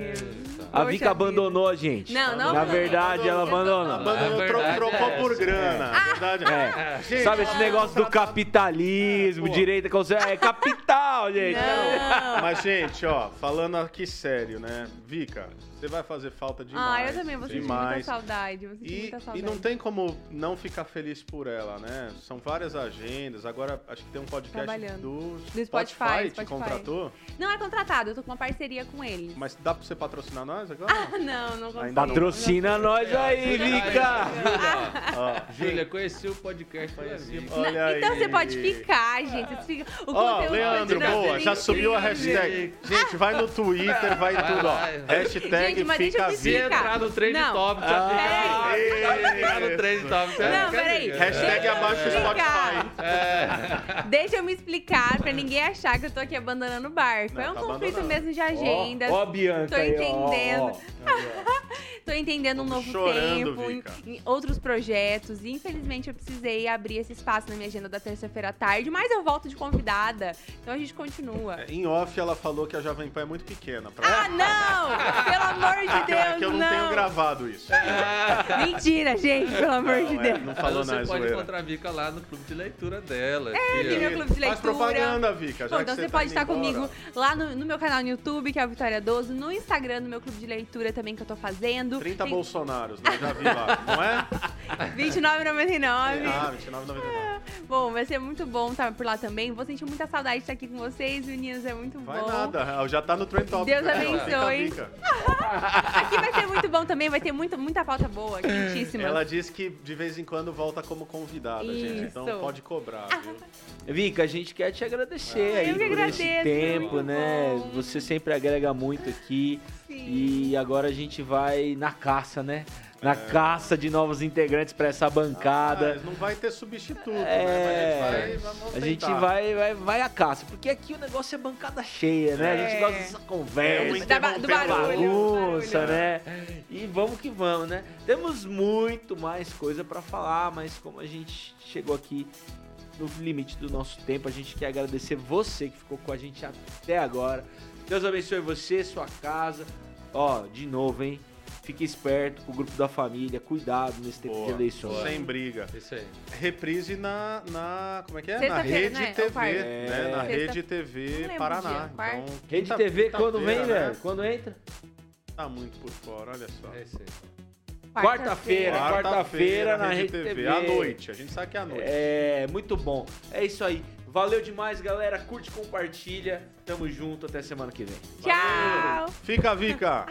Speaker 1: A Vica abandonou a gente.
Speaker 4: Não, não
Speaker 1: Na verdade, ela abandonou.
Speaker 2: Abandonou,
Speaker 3: É verdade,
Speaker 2: trocou
Speaker 3: é,
Speaker 2: por grana.
Speaker 4: Ah!
Speaker 2: Verdade.
Speaker 1: É.
Speaker 2: Gente,
Speaker 1: Sabe esse negócio do capitalismo,
Speaker 2: Pô.
Speaker 1: direita, conserva- é capital, gente.
Speaker 4: Não.
Speaker 2: Mas, gente, ó, falando aqui sério, né? Vica, você vai fazer falta demais.
Speaker 4: Ah, eu também vou sentir muita saudade. Vou sentir
Speaker 2: E,
Speaker 4: muita
Speaker 2: e
Speaker 4: saudade.
Speaker 2: não tem como não ficar feliz por ela, né? São várias agendas. Agora, acho que tem um podcast do,
Speaker 4: Do Spotify,
Speaker 2: te
Speaker 4: Spotify.
Speaker 2: contratou.
Speaker 4: Não é contratado, eu tô com uma parceria com eles.
Speaker 2: Mas dá pra você patrocinar nós agora?
Speaker 4: Ah, não, não consigo.
Speaker 2: Ainda não.
Speaker 1: Patrocina nós aí, Vica.
Speaker 2: Ó, [laughs]
Speaker 3: Júlia, conheci o podcast Vic.
Speaker 2: olha aí.
Speaker 4: Então você pode ficar, gente. Ficam- O
Speaker 2: Ó,
Speaker 4: conteúdo
Speaker 2: Leandro, boa, já subiu a hashtag. Gente, vai no Twitter, vai em tudo, ó. Hashtag
Speaker 4: Gente, mas deixa eu me
Speaker 3: Se
Speaker 4: explicar.
Speaker 3: entrar no trend
Speaker 4: Não.
Speaker 3: top, já
Speaker 1: Ah,
Speaker 3: fica. entrar no trend top.
Speaker 4: Não, peraí.
Speaker 2: Hashtag abaixo o
Speaker 4: Explicar.
Speaker 2: Spotify.
Speaker 3: É.
Speaker 4: Deixa eu me explicar pra ninguém achar que eu tô aqui abandonando o barco.
Speaker 2: Não,
Speaker 4: é um
Speaker 2: tá
Speaker 4: conflito mesmo de agenda.
Speaker 1: Ó, ó a Bianca
Speaker 4: Tô
Speaker 1: aí, ó,
Speaker 4: entendendo.
Speaker 1: ó.
Speaker 4: Tô entendendo um novo
Speaker 2: chorando,
Speaker 4: tempo, em, em outros projetos. E infelizmente eu precisei abrir esse espaço na minha agenda da terça-feira à tarde, mas eu volto de convidada. Então a gente continua.
Speaker 2: É, Em off, ela falou que a Jovem Pan é muito pequena. Pra...
Speaker 4: Ah, não! Pelo amor de
Speaker 2: É
Speaker 4: Deus, [laughs]
Speaker 2: é que eu não, tenho gravado isso. [laughs]
Speaker 4: Mentira, gente, pelo amor de
Speaker 2: Não, é,
Speaker 4: Deus.
Speaker 2: não
Speaker 3: Mas
Speaker 2: falou
Speaker 3: você
Speaker 2: nada,
Speaker 3: pode
Speaker 2: zoeira.
Speaker 3: encontrar a Vika lá no clube de leitura dela.
Speaker 4: É,
Speaker 3: aqui,
Speaker 4: meu clube de
Speaker 2: Faz
Speaker 4: leitura.
Speaker 2: propaganda, Vika. Já
Speaker 4: Bom, então você
Speaker 2: tá
Speaker 4: pode estar
Speaker 2: embora.
Speaker 4: comigo lá no, no meu canal no YouTube, que é o Vitória 12, no Instagram, no meu clube de leitura também que eu tô fazendo.
Speaker 2: 30
Speaker 4: Tem
Speaker 2: Bolsonaros, né? Já vi lá. Não é? [laughs]
Speaker 4: 29,99.
Speaker 2: Ah, 29,99. [laughs]
Speaker 4: Bom, vai ser muito bom estar por lá também. Vou sentir muita saudade de estar aqui com vocês, meninas. É muito
Speaker 2: Vai
Speaker 4: bom.
Speaker 2: nada. Já tá no Trend Top.
Speaker 4: Deus
Speaker 2: né?
Speaker 4: Abençoe. [laughs] Aqui vai ser muito bom também, vai ter muita, muita pauta boa, quentíssima.
Speaker 2: Ela disse que de vez em quando volta como convidada, gente. Então
Speaker 4: Isso.
Speaker 2: pode cobrar, viu? [laughs]
Speaker 1: Vika, a gente quer te agradecer
Speaker 4: Ah,
Speaker 1: aí
Speaker 4: eu que
Speaker 1: por esse
Speaker 4: agradeço,
Speaker 1: tempo,
Speaker 4: muito
Speaker 1: né?
Speaker 4: bom.
Speaker 1: Você sempre agrega muito aqui.
Speaker 4: Sim.
Speaker 1: E agora a gente vai na caça, né? Na caça de novos integrantes pra essa bancada.
Speaker 2: Ah, não vai ter substituto,
Speaker 1: É,
Speaker 2: né? Mas a gente vai, vamos
Speaker 1: a gente vai, vai, vai à caça, porque aqui o negócio é bancada cheia, né? A gente
Speaker 4: É.
Speaker 1: gosta dessa conversa,
Speaker 2: É,
Speaker 4: Da ba- do
Speaker 2: interrompendo
Speaker 4: barulho.
Speaker 1: bagunça,
Speaker 4: barulho.
Speaker 1: né? E vamos que vamos, né? Temos muito mais coisa pra falar, mas como a gente chegou aqui no limite do nosso tempo, a gente quer agradecer você que ficou com a gente até agora. Deus abençoe você, sua casa. Ó, de novo, hein? Fique esperto com o grupo da família, cuidado nesse tempo de
Speaker 2: Boa.
Speaker 1: eleições.
Speaker 2: Sem briga.
Speaker 3: Isso aí.
Speaker 2: Reprise na, na. Como é que é? Na
Speaker 4: Sexta-feira,
Speaker 2: Rede
Speaker 4: né?
Speaker 2: TV.
Speaker 4: quarta?
Speaker 2: Né? Na
Speaker 4: Sexta-
Speaker 2: Rede TV Paraná.
Speaker 4: dia. Quarta?
Speaker 2: Então,
Speaker 1: Rede
Speaker 2: quinta-
Speaker 1: TV quando vem,
Speaker 2: né?
Speaker 1: velho? Quando entra?
Speaker 2: Tá muito por fora, olha só.
Speaker 3: É isso aí.
Speaker 1: Quarta-feira. quarta-feira na Rede TV.
Speaker 2: À noite. A gente sabe que é à noite.
Speaker 1: É, muito bom. É isso aí. Valeu demais, galera. Curte, compartilha. Tamo junto. Até semana que vem.
Speaker 4: Tchau!
Speaker 2: Fica, Vika!